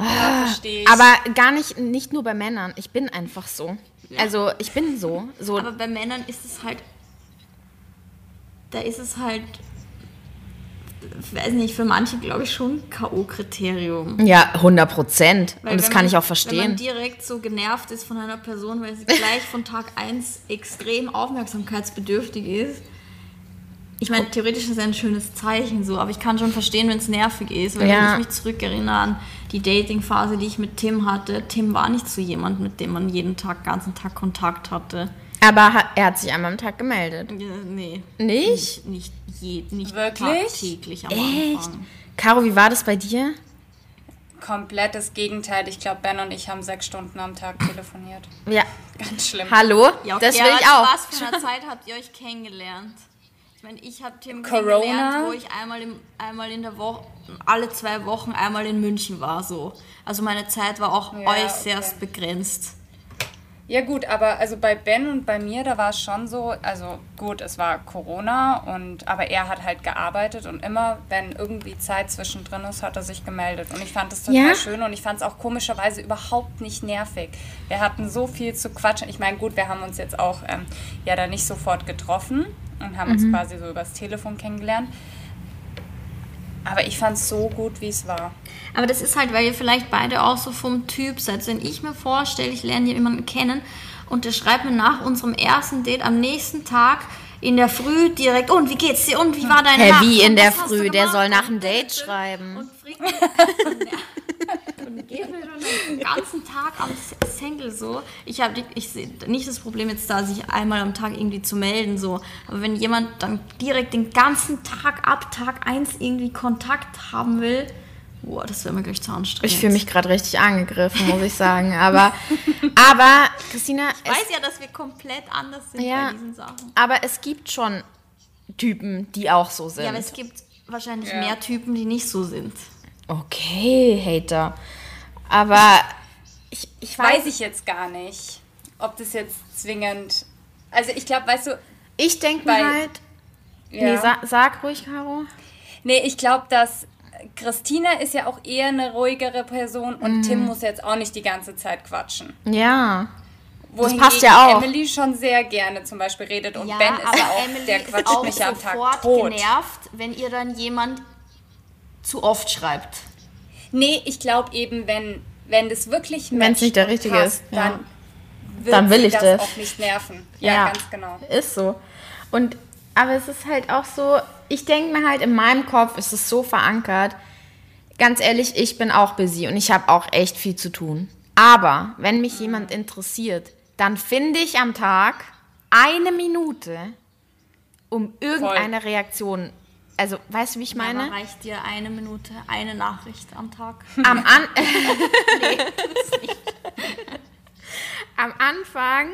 Ja, verstehe ich. Aber gar nicht, nicht nur bei Männern. Ich bin einfach so. Also ich bin so. so Aber bei Männern ist es halt, da ist es halt, weiß nicht, für manche glaube ich schon K.O.-Kriterium. ja, 100 Prozent. Und das wenn kann man- ich auch Wenn verstehen. man direkt so genervt ist von einer Person, weil sie gleich von Tag 1 extrem aufmerksamkeitsbedürftig ist. Ich meine, theoretisch ist es ein schönes Zeichen so, aber ich kann schon verstehen, wenn es nervig ist. Weil Ja. wenn ich mich zurückerinnere an die Dating-Phase, die ich mit Tim hatte, Tim war nicht so jemand, mit dem man jeden Tag, ganzen Tag Kontakt hatte. Aber er hat sich einmal am Tag gemeldet. Ja, nee. Nicht? Nicht, je, nicht Wirklich? tagtäglich am Echt? Anfang. Caro, wie war das bei dir? Komplett das Gegenteil. Ich glaube, Ben und ich haben sechs Stunden am Tag telefoniert. Ja. Ganz schlimm. Hallo? Ja, okay, das will ich auch. Was für eine Zeit habt ihr euch kennengelernt? Ich meine, ich habe Tim Corona. kennengelernt, wo ich einmal, im, einmal in der Woche, alle zwei Wochen einmal in München war. So. Also meine Zeit war auch Ja, äußerst okay. begrenzt. Ja gut, aber also bei Ben und bei mir, da war es schon so, also gut, es war Corona und aber er hat halt gearbeitet und immer, wenn irgendwie Zeit zwischendrin ist, hat er sich gemeldet und ich fand das total Ja? schön und ich fand es auch komischerweise überhaupt nicht nervig. Wir hatten so viel zu quatschen. Ich meine, gut, wir haben uns jetzt auch ähm, ja da nicht sofort getroffen und haben uns quasi so übers Telefon kennengelernt. Aber ich fand es so gut, wie es war. Aber das ist halt, weil ihr vielleicht beide auch so vom Typ seid. Wenn ich mir vorstelle, ich lerne jemanden kennen und der schreibt mir nach unserem ersten Date am nächsten Tag in der Früh direkt, und wie geht's dir? Und wie war deine Hä, Nacht? wie in der Früh? Der soll nach dem Date schreiben. Und mich- [laughs] und mir schon den ganzen Tag am Single so. Ich habe ich sehe nicht das Problem jetzt da, sich einmal am Tag irgendwie zu melden so. Aber wenn jemand dann direkt den ganzen Tag ab Tag 1 irgendwie Kontakt haben will, boah, das wäre mir gleich zu anstrengend. Ich fühle mich gerade richtig angegriffen, muss ich sagen. Aber, [laughs] aber Christina, Ich weiß ja, dass wir komplett anders sind Ja. bei diesen Sachen. aber es gibt schon Typen, die auch so sind. Ja, aber es gibt wahrscheinlich Ja. mehr Typen, die nicht so sind. Okay, Hater. Aber ich, ich weiß, Weiß ich jetzt gar nicht, ob das jetzt zwingend. Also ich glaube, weißt du, ich denke mir halt. ja. Nee, sa sag ruhig, Caro. Nee, ich glaube, dass Christina ist ja auch eher eine ruhigere Person und Mhm. Tim muss jetzt auch nicht die ganze Zeit quatschen. Ja. Wohingegen passt ja auch. Emily schon sehr gerne zum Beispiel redet und ja, Ben ist aber ja auch, Emily der quatscht auch mich am Tag sofort tot. genervt, wenn ihr dann jemand zu oft schreibt. Nee, ich glaube eben, wenn, wenn das wirklich Wenn's matcht nicht der richtige passt, ist, ja. dann wird Dann will sie ich das, das. auch nicht nerven. Ja, ganz genau. Ist so. Und aber es ist halt auch so, ich denke mir halt in meinem Kopf ist es so verankert. Ganz ehrlich, ich bin auch busy und ich habe auch echt viel zu tun. Aber wenn mich jemand interessiert, dann finde ich am Tag eine Minute, um irgendeine Reaktion. Also, weißt du, wie ich meine? Aber reicht dir eine Minute, eine Nachricht am Tag? [laughs] am, An [laughs] [laughs] am Anfang.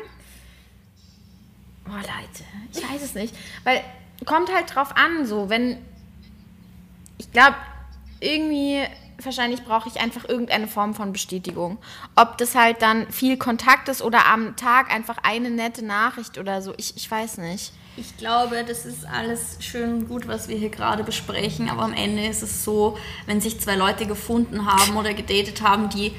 Boah, Leute, ich weiß es nicht. Weil kommt halt drauf an, so, wenn. Ich glaube, irgendwie. Wahrscheinlich brauche ich einfach irgendeine Form von Bestätigung. Ob das halt dann viel Kontakt ist oder am Tag einfach eine nette Nachricht oder so. Ich, ich weiß nicht. Ich glaube, das ist alles schön und gut, was wir hier gerade besprechen, aber am Ende ist es so, wenn sich zwei Leute gefunden haben oder gedatet haben, die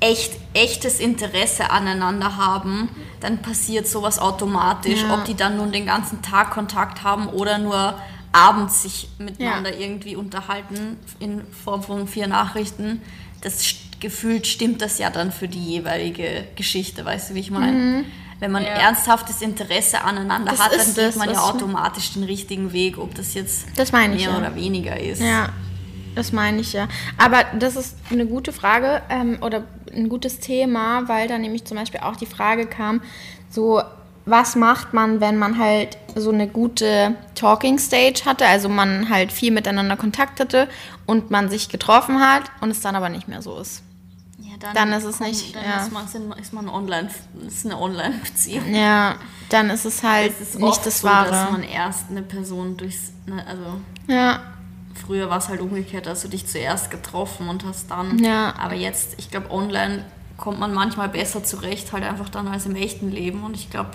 echt echtes Interesse aneinander haben, dann passiert sowas automatisch, Ja. ob die dann nun den ganzen Tag Kontakt haben oder nur abends sich miteinander irgendwie unterhalten in Form von vier Nachrichten. Das gefühlt stimmt das ja dann für die jeweilige Geschichte, weißt du, wie ich meine? Wenn man ernsthaftes Interesse aneinander Das hat, dann geht man ja automatisch den richtigen Weg, ob das jetzt Das meine ich, mehr ja. oder weniger ist. Ja, das meine ich ja. Aber das ist eine gute Frage ähm, oder ein gutes Thema, weil da nämlich zum Beispiel auch die Frage kam, so was macht man, wenn man halt so eine gute Talking Stage hatte, also man halt viel miteinander Kontakt hatte und man sich getroffen hat und es dann aber nicht mehr so ist. Ja, Dann ist es nicht- Dann ja. ist man, ist man online, ist eine Online-Beziehung. Ja, dann ist es halt Es ist nicht das so, dass Wahre. man erst eine Person durchs, ne, also ja, früher war es halt umgekehrt, hast du dich zuerst getroffen und hast dann, Ja. aber jetzt, ich glaube, online kommt man manchmal besser zurecht, halt einfach dann als im echten Leben und ich glaube,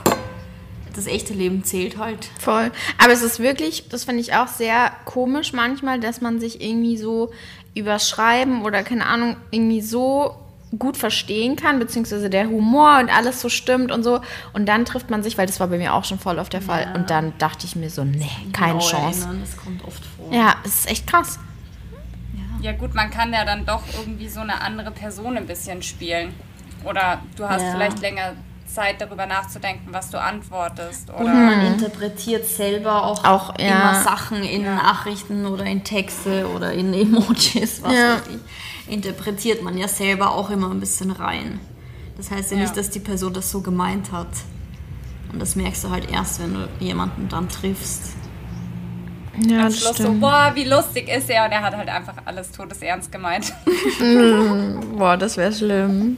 das echte Leben zählt halt. Voll. Aber es ist wirklich, das finde ich auch sehr komisch manchmal, dass man sich irgendwie so übers Schreiben oder keine Ahnung, irgendwie so gut verstehen kann, beziehungsweise der Humor und alles so stimmt und so. Und dann trifft man sich, weil das war bei mir auch schon voll auf der Fall. Und dann dachte ich mir so, nee, keine Genau Chance. Erinnern, das kommt oft vor. Ja, es ist echt krass. Ja gut, man kann ja dann doch irgendwie so eine andere Person ein bisschen spielen. Oder du hast Ja. vielleicht länger Zeit darüber nachzudenken, was du antwortest. Oder Und man interpretiert selber auch, Auch, ja. immer Sachen in Nachrichten oder in Texte oder in Emojis, was Ja. weiß ich. Interpretiert man ja selber auch immer ein bisschen rein. Das heißt ja, Ja. nicht, dass die Person das so gemeint hat. Und das merkst du halt erst, wenn du jemanden dann triffst. Ja, am das Schluss so, stimmt. boah, wie lustig ist er. Und er hat halt einfach alles todesernst gemeint. Boah, das wäre schlimm.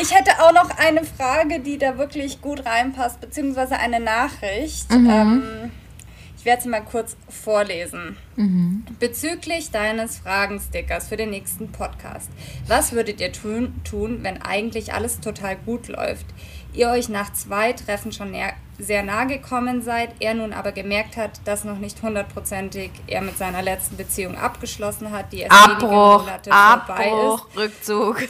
Ich hätte auch noch eine Frage, die da wirklich gut reinpasst, beziehungsweise eine Nachricht. Mhm. Ähm, ich werde sie mal kurz vorlesen. Mhm. Bezüglich deines Fragenstickers für den nächsten Podcast. Was würdet ihr tun, tun, wenn eigentlich alles total gut läuft? Ihr euch nach zwei Treffen schon näher, sehr nah gekommen seid, er nun aber gemerkt hat, dass noch nicht hundertprozentig er mit seiner letzten Beziehung abgeschlossen hat, die erst Abbruch, Monate vorbei ist Abbruch, Rückzug.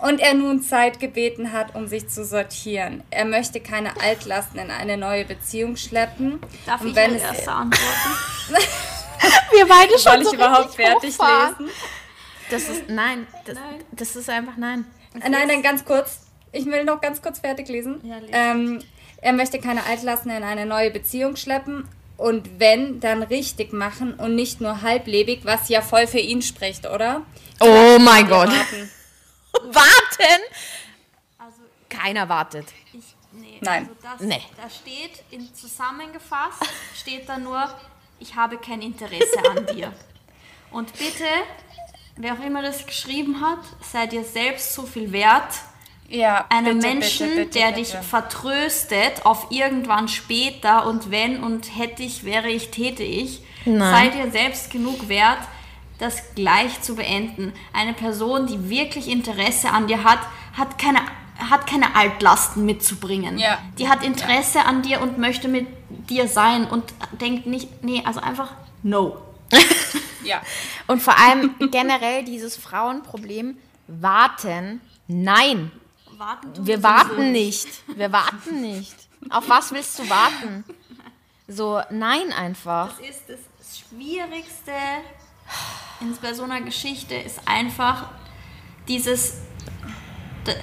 Und er nun Zeit gebeten hat, um sich zu sortieren. Er möchte keine Altlasten in eine neue Beziehung schleppen. Darf und ich wenn als es, erster antworten? [laughs] Wir beide schon soll ich so überhaupt fertig hochfahren. lesen? Das ist, nein, das, das ist einfach nein. Äh, Nein, dann ganz kurz. Ich will noch ganz kurz fertig lesen. Ja, lese. ähm, er möchte keine Altlasten in eine neue Beziehung schleppen. Und wenn, dann richtig machen und nicht nur halblebig, was ja voll für ihn spricht, oder? Oh mein Gott. [laughs] warten. Warten? Keiner wartet. Ich, nee, Nein. Also das, Nee. Da steht, in zusammengefasst, steht da nur, ich habe kein Interesse an dir. Und bitte, wer auch immer das geschrieben hat, sei dir selbst so viel wert, Ja, einem bitte, Menschen, bitte, bitte, der bitte. dich vertröstet auf irgendwann später und wenn und hätte ich, wäre ich, täte ich, Nein. sei dir selbst genug wert, das gleich zu beenden. Eine Person, die wirklich Interesse an dir hat, hat keine, hat keine Altlasten mitzubringen. Ja. Die hat Interesse an dir und möchte mit dir sein und denkt nicht, nee, also einfach no. [laughs] Ja. Und vor allem generell dieses Frauenproblem, warten, nein. Warten Wir wir warten sowieso nicht. Wir warten nicht. Auf was willst du warten? So, nein einfach. Das ist das Schwierigste in bei so einer Geschichte ist einfach dieses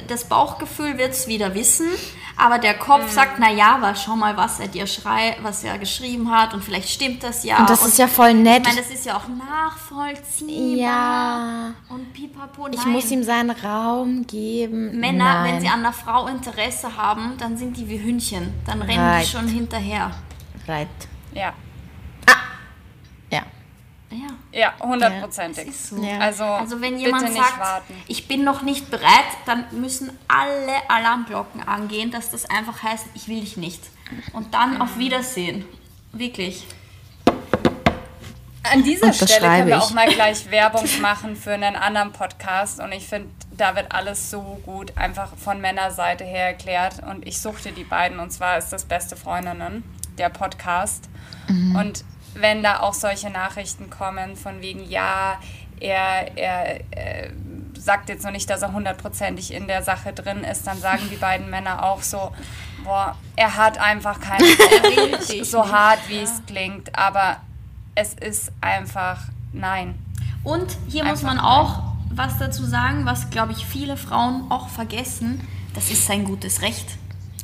das Bauchgefühl wird es wieder wissen, aber der Kopf sagt, na ja, aber schau mal, was er dir schrei, was er geschrieben hat und vielleicht stimmt das ja. Und das ist ja voll nett. Ich meine, das ist ja auch nachvollziehbar. Ja. Und pipapo, Ich nein. muss ihm seinen Raum geben. Männer, nein. wenn sie an einer Frau Interesse haben, dann sind die wie Hündchen. Dann rennen Right. die schon hinterher. Right. Ja. Ja. Ja, hundertprozentig. so. Ja. Also, Also wenn bitte jemand nicht sagt, warten. ich bin noch nicht bereit, dann müssen alle Alarmglocken angehen, dass das einfach heißt, ich will dich nicht. Und dann auf Wiedersehen. Wirklich. An dieser Stelle können wir ich. auch mal gleich Werbung [laughs] machen für einen anderen Podcast. Und ich finde, da wird alles so gut einfach von Männerseite her erklärt. Und ich suchte die beiden. Und zwar ist das Beste Freundinnen, der Podcast. Und wenn da auch solche Nachrichten kommen von wegen, ja, er, er äh, sagt jetzt noch nicht, dass er hundertprozentig in der Sache drin ist, dann sagen die beiden Männer auch so, boah, er hat einfach keine [laughs] so hart wie es klingt, aber es ist einfach nein. Und hier muss Einfach man nein. auch was dazu sagen, was, glaube ich, viele Frauen auch vergessen. Das ist sein gutes Recht.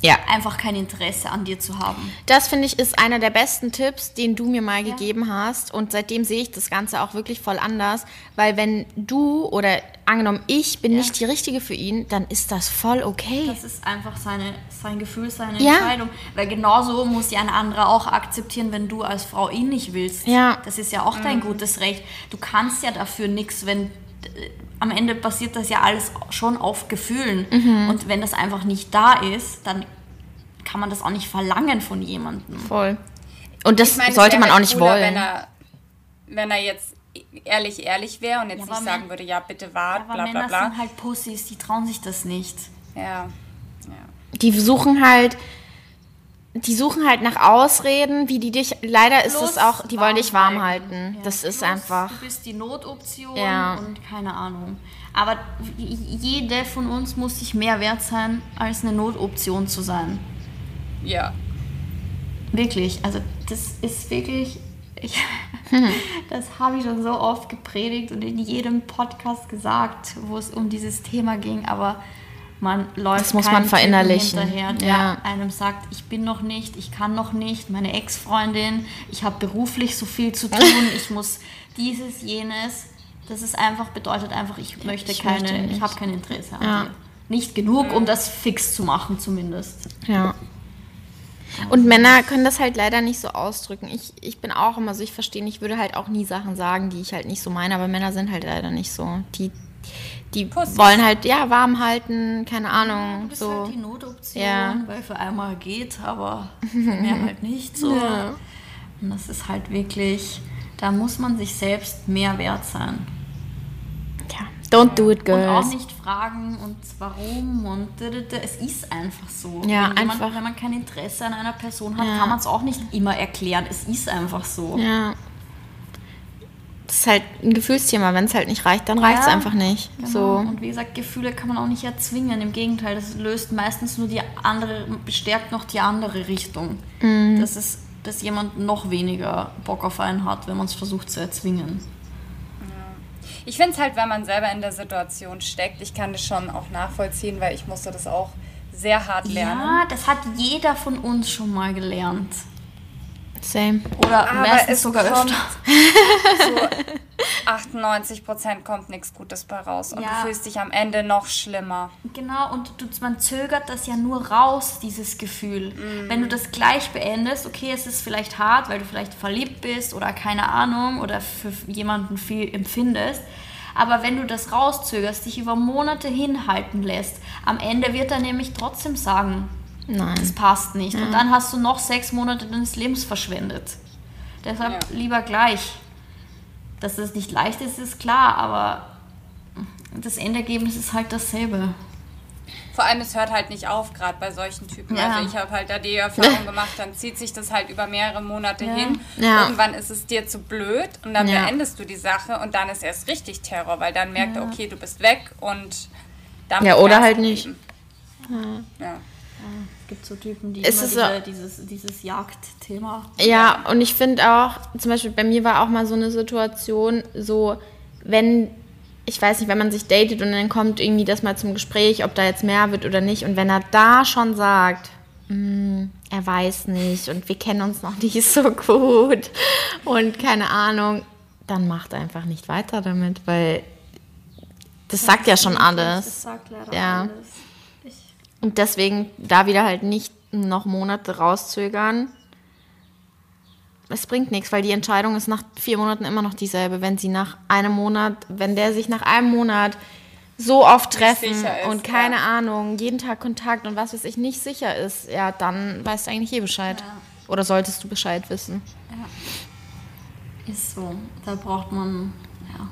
Ja. Einfach kein Interesse an dir zu haben. Das finde ich ist einer der besten Tipps, den du mir mal gegeben hast. Und seitdem sehe ich das Ganze auch wirklich voll anders. Weil wenn du oder angenommen ich bin nicht die Richtige für ihn, dann ist das voll okay. Das ist einfach seine, sein Gefühl, seine Ja. Entscheidung. Weil genauso muss ja ein anderer auch akzeptieren, wenn du als Frau ihn nicht willst. Ja. Das ist ja auch dein gutes Recht. Du kannst ja dafür nichts, wenn äh, am Ende basiert das ja alles schon auf Gefühlen. Mhm. Und wenn das einfach nicht da ist, dann kann man das auch nicht verlangen von jemandem. Voll. Und das Ich sollte man auch nicht cooler, wollen. Wenn er, wenn er jetzt ehrlich, ehrlich wäre und jetzt Ja, nicht sagen würde, ja, bitte wart, Aber bla bla Männer bla. sind halt Pussys, die trauen sich das nicht. Ja. ja. die suchen halt, die suchen halt nach Ausreden, wie die dich, leider ist es auch, die wollen dich warm halten. halten. Das Ja, ist einfach, Du bist die Notoption Ja. und keine Ahnung. Aber jede von uns muss sich mehr wert sein, als eine Notoption zu sein. Ja. Wirklich. Also das ist wirklich. Ich, [laughs] das habe ich schon so oft gepredigt und in jedem Podcast gesagt, wo es um dieses Thema ging, aber man läuft Das muss man verinnerlichen. Hinterher, der Ja. einem sagt, ich bin noch nicht, ich kann noch nicht, meine Ex-Freundin, ich habe beruflich so viel zu [laughs] tun, ich muss dieses, jenes. Das ist einfach, bedeutet einfach, ich möchte Ich keine, möchte ich habe kein Interesse an Ja. dir. Nicht genug, um das fix zu machen zumindest. ja. Und Männer können das halt leider nicht so ausdrücken. Ich, ich bin auch immer so, ich verstehe, ich würde halt auch nie Sachen sagen, die ich halt nicht so meine, aber Männer sind halt leider nicht so. Die, die wollen halt, ja, warm halten, keine Ahnung, Du bist so. halt die Notoption, Ja. weil für einmal geht, aber [laughs] mehr halt nicht so. Und das ist halt wirklich, da muss man sich selbst mehr wert sein. Ja, don't do it, Und auch girls. nicht fragen und warum und da, da, da. es ist einfach so. Ja, wenn einfach. Wenn man kein Interesse an einer Person hat, Ja. kann man es auch nicht immer erklären. Es ist einfach so. Ja. Das ist halt ein Gefühlsthema. Wenn es halt nicht reicht, dann reicht es Ja, einfach nicht. Genau. So. Und wie gesagt, Gefühle kann man auch nicht erzwingen. Im Gegenteil, das löst meistens nur die andere, bestärkt noch die andere Richtung. Mhm. Dass, es, dass jemand noch weniger Bock auf einen hat, wenn man es versucht zu erzwingen. Ich finde es halt, wenn man selber in der Situation steckt, ich kann das schon auch nachvollziehen, weil ich musste das auch sehr hart lernen. Ja, das hat jeder von uns schon mal gelernt. Same. Oder Aber meistens es sogar kommt öfter. so 98 Prozent kommt nichts Gutes bei raus und Ja. du fühlst dich am Ende noch schlimmer. Genau, und du, man zögert das ja nur raus, dieses Gefühl. Wenn du das gleich beendest, okay, es ist vielleicht hart, weil du vielleicht verliebt bist oder keine Ahnung oder für jemanden viel empfindest. Aber wenn du das rauszögerst, dich über Monate hinhalten lässt, am Ende wird er nämlich trotzdem sagen, das Nein. passt nicht. Und dann hast du noch sechs Monate deines Lebens verschwendet. Deshalb Ja. lieber gleich. Dass das nicht leicht ist, ist klar, aber das Endergebnis ist halt dasselbe. Vor allem, es hört halt nicht auf, gerade bei solchen Typen. Ja. Also ich habe halt da die Erfahrung gemacht, dann zieht sich das halt über mehrere Monate Ja. hin. Ja. Irgendwann ist es dir zu blöd und dann Ja. beendest du die Sache und dann ist erst richtig Terror, weil dann merkt er, okay, du bist weg und dann Ja, oder halt nicht. Ja. Es gibt so Typen, die Es immer wieder so- dieses, dieses Jagdthema. Ja, und ich finde auch, zum Beispiel bei mir war auch mal so eine Situation, so, wenn, ich weiß nicht, wenn man sich datet und dann kommt irgendwie das mal zum Gespräch, ob da jetzt mehr wird oder nicht, und wenn er da schon sagt, "Mm, er weiß nicht und wir kennen uns noch nicht so gut und keine Ahnung, dann macht einfach nicht weiter damit, weil das sagt ja schon alles. Das sagt leider Ja. alles. Und deswegen da wieder halt nicht noch Monate rauszögern. Es bringt nichts, weil die Entscheidung ist nach vier Monaten immer noch dieselbe. Wenn sie nach einem Monat, wenn der sich nach einem Monat so oft treffen ist, und keine ja. Ahnung, jeden Tag Kontakt und was weiß ich nicht sicher ist, ja, dann weißt du eigentlich eh Bescheid. Oder solltest du Bescheid wissen. ist so. Da braucht man, ja.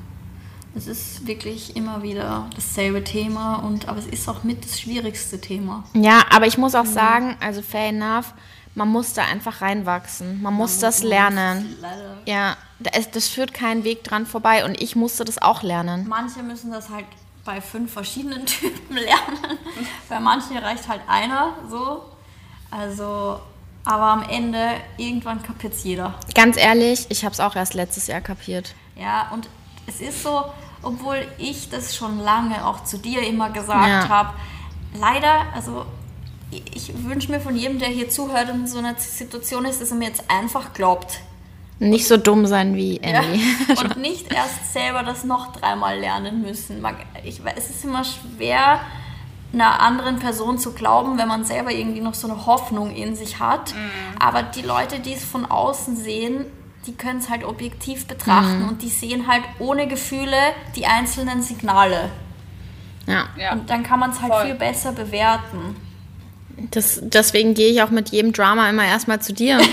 Es ist wirklich immer wieder dasselbe Thema, und, aber es ist auch mit das schwierigste Thema. Ja, aber ich muss auch sagen, also fair enough, man muss da einfach reinwachsen. Man muss das lernen. Leider. Ja, das, das führt keinen Weg dran vorbei und ich musste das auch lernen. Manche müssen das halt bei fünf verschiedenen [laughs] Typen lernen. bei manchen reicht halt einer so. Also, aber am Ende, irgendwann kapiert jeder. Ganz ehrlich, ich habe es auch erst letztes Jahr kapiert. Ja, und es ist so, obwohl ich das schon lange auch zu dir immer gesagt Ja. habe, leider, also ich, wünsche mir von jedem, der hier zuhört und in so einer Situation ist, dass er mir jetzt einfach glaubt. Nicht so dumm sein wie Ja. Emily. [laughs] Und [laughs] nicht erst selber das noch dreimal lernen müssen. Ich, weiß, es ist immer schwer, einer anderen Person zu glauben, wenn man selber irgendwie noch so eine Hoffnung in sich hat. Aber die Leute, die es von außen sehen, die können es halt objektiv betrachten und die sehen halt ohne Gefühle die einzelnen Signale. Ja. Ja. Und dann kann man es halt Voll. viel besser bewerten. Das, deswegen gehe ich auch mit jedem Drama immer erstmal zu dir. [laughs]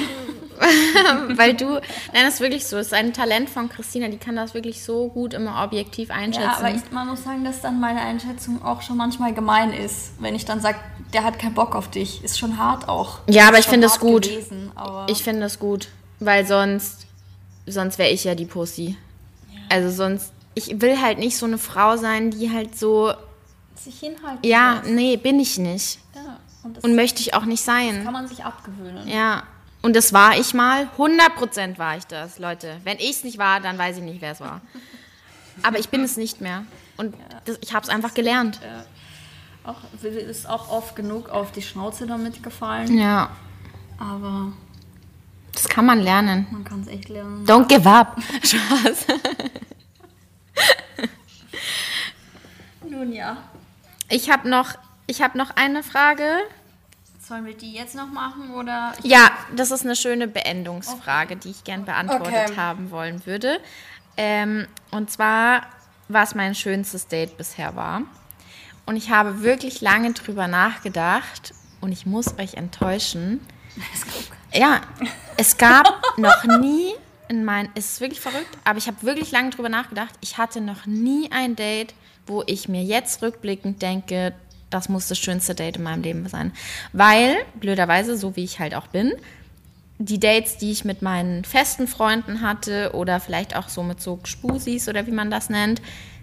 [laughs] Weil du, nein, das ist wirklich so. Das ist ein Talent von Christina, die kann das wirklich so gut immer objektiv einschätzen. Ja, aber ich, man muss sagen, dass dann meine Einschätzung auch schon manchmal gemein ist. Wenn ich dann sage, der hat keinen Bock auf dich. Ist schon hart auch. Ja, aber ich finde es gut. Gewesen, Ich finde das gut, weil sonst, sonst wäre ich ja die Pussy. Also sonst, ich will halt nicht so eine Frau sein, die halt so, sich hinhalten ja, lässt. nee, bin ich nicht. ja. Und das Und möchte ich auch nicht sein. kann man sich abgewöhnen. Ja. Und das war ich mal. 100% war ich das, Leute. Wenn ich es nicht war, dann weiß ich nicht, wer es war. [laughs] Aber ich bin es nicht mehr. Und das, ich habe es einfach gelernt. Auch, ist auch oft genug auf die Schnauze damit gefallen. Ja. Aber Das kann man lernen. man kann es echt lernen. Don't give up. [laughs] Spaß. Nun ja. Ich habe noch, ich hab noch eine Frage. Sollen wir die jetzt noch machen oder? Ja, das ist eine schöne Beendungsfrage, die ich gern beantwortet Okay. haben wollen würde. Ähm, und zwar, was mein schönstes Date bisher war. Und ich habe wirklich lange drüber nachgedacht und ich muss euch enttäuschen. [laughs] Ja, es gab noch nie in mein, es ist wirklich verrückt, aber ich habe wirklich lange drüber nachgedacht. Ich hatte noch nie ein Date, wo ich mir jetzt rückblickend denke, das muss das schönste Date in meinem Leben sein. Weil, blöderweise, so wie ich halt auch bin, die Dates, die ich mit meinen festen Freunden hatte oder vielleicht auch so mit so Spusis oder wie man das nennt,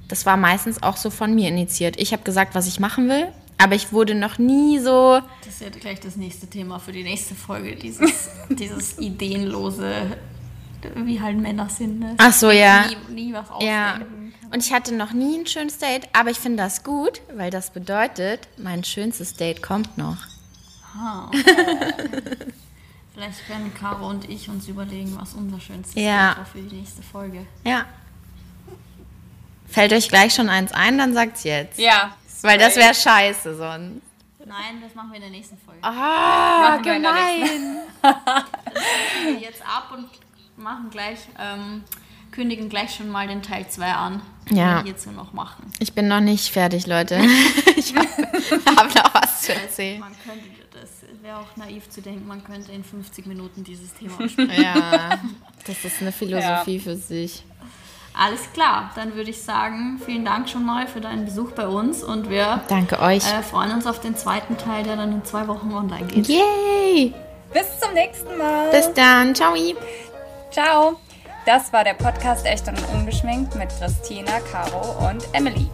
das war meistens auch so von mir initiiert. Ich habe gesagt, was ich machen will, aber ich wurde noch nie so, Das ist ja gleich das nächste Thema für die nächste Folge. Dieses, [laughs] dieses ideenlose, wie halt Männer sind. Ne? ach so, ja. Nie, nie was Ja, und ich hatte noch nie ein schönes Date, aber ich finde das gut, weil das bedeutet, mein schönstes Date kommt noch. Ah, [laughs] Vielleicht können Caro und ich uns überlegen, was unser schönstes Ja. Date war für die nächste Folge. Ja. Fällt euch gleich schon eins ein, dann sagt's jetzt. Ja. Weil das wäre scheiße sonst. Nein, das machen wir in der nächsten Folge. Ah, gemein. [laughs] Wir jetzt ab und machen gleich, ähm, kündigen gleich schon mal den Teil 2 an, den Ja. wir hierzu noch machen. Ich bin noch nicht fertig, Leute. [laughs] Ich habe hab noch was zu erzählen. Man könnte, das wäre auch naiv zu denken, man könnte in 50 Minuten dieses Thema [laughs] besprechen. Ja, das ist eine Philosophie für sich. Alles klar, dann würde ich sagen, vielen Dank schon mal für deinen Besuch bei uns und wir Danke euch. äh, freuen uns auf den zweiten Teil, der dann in zwei Wochen online geht. Yay! Bis zum nächsten Mal. Bis dann. Ciao. Ciao. Das war der Podcast Echt und Ungeschminkt mit Christina, Caro und Emily.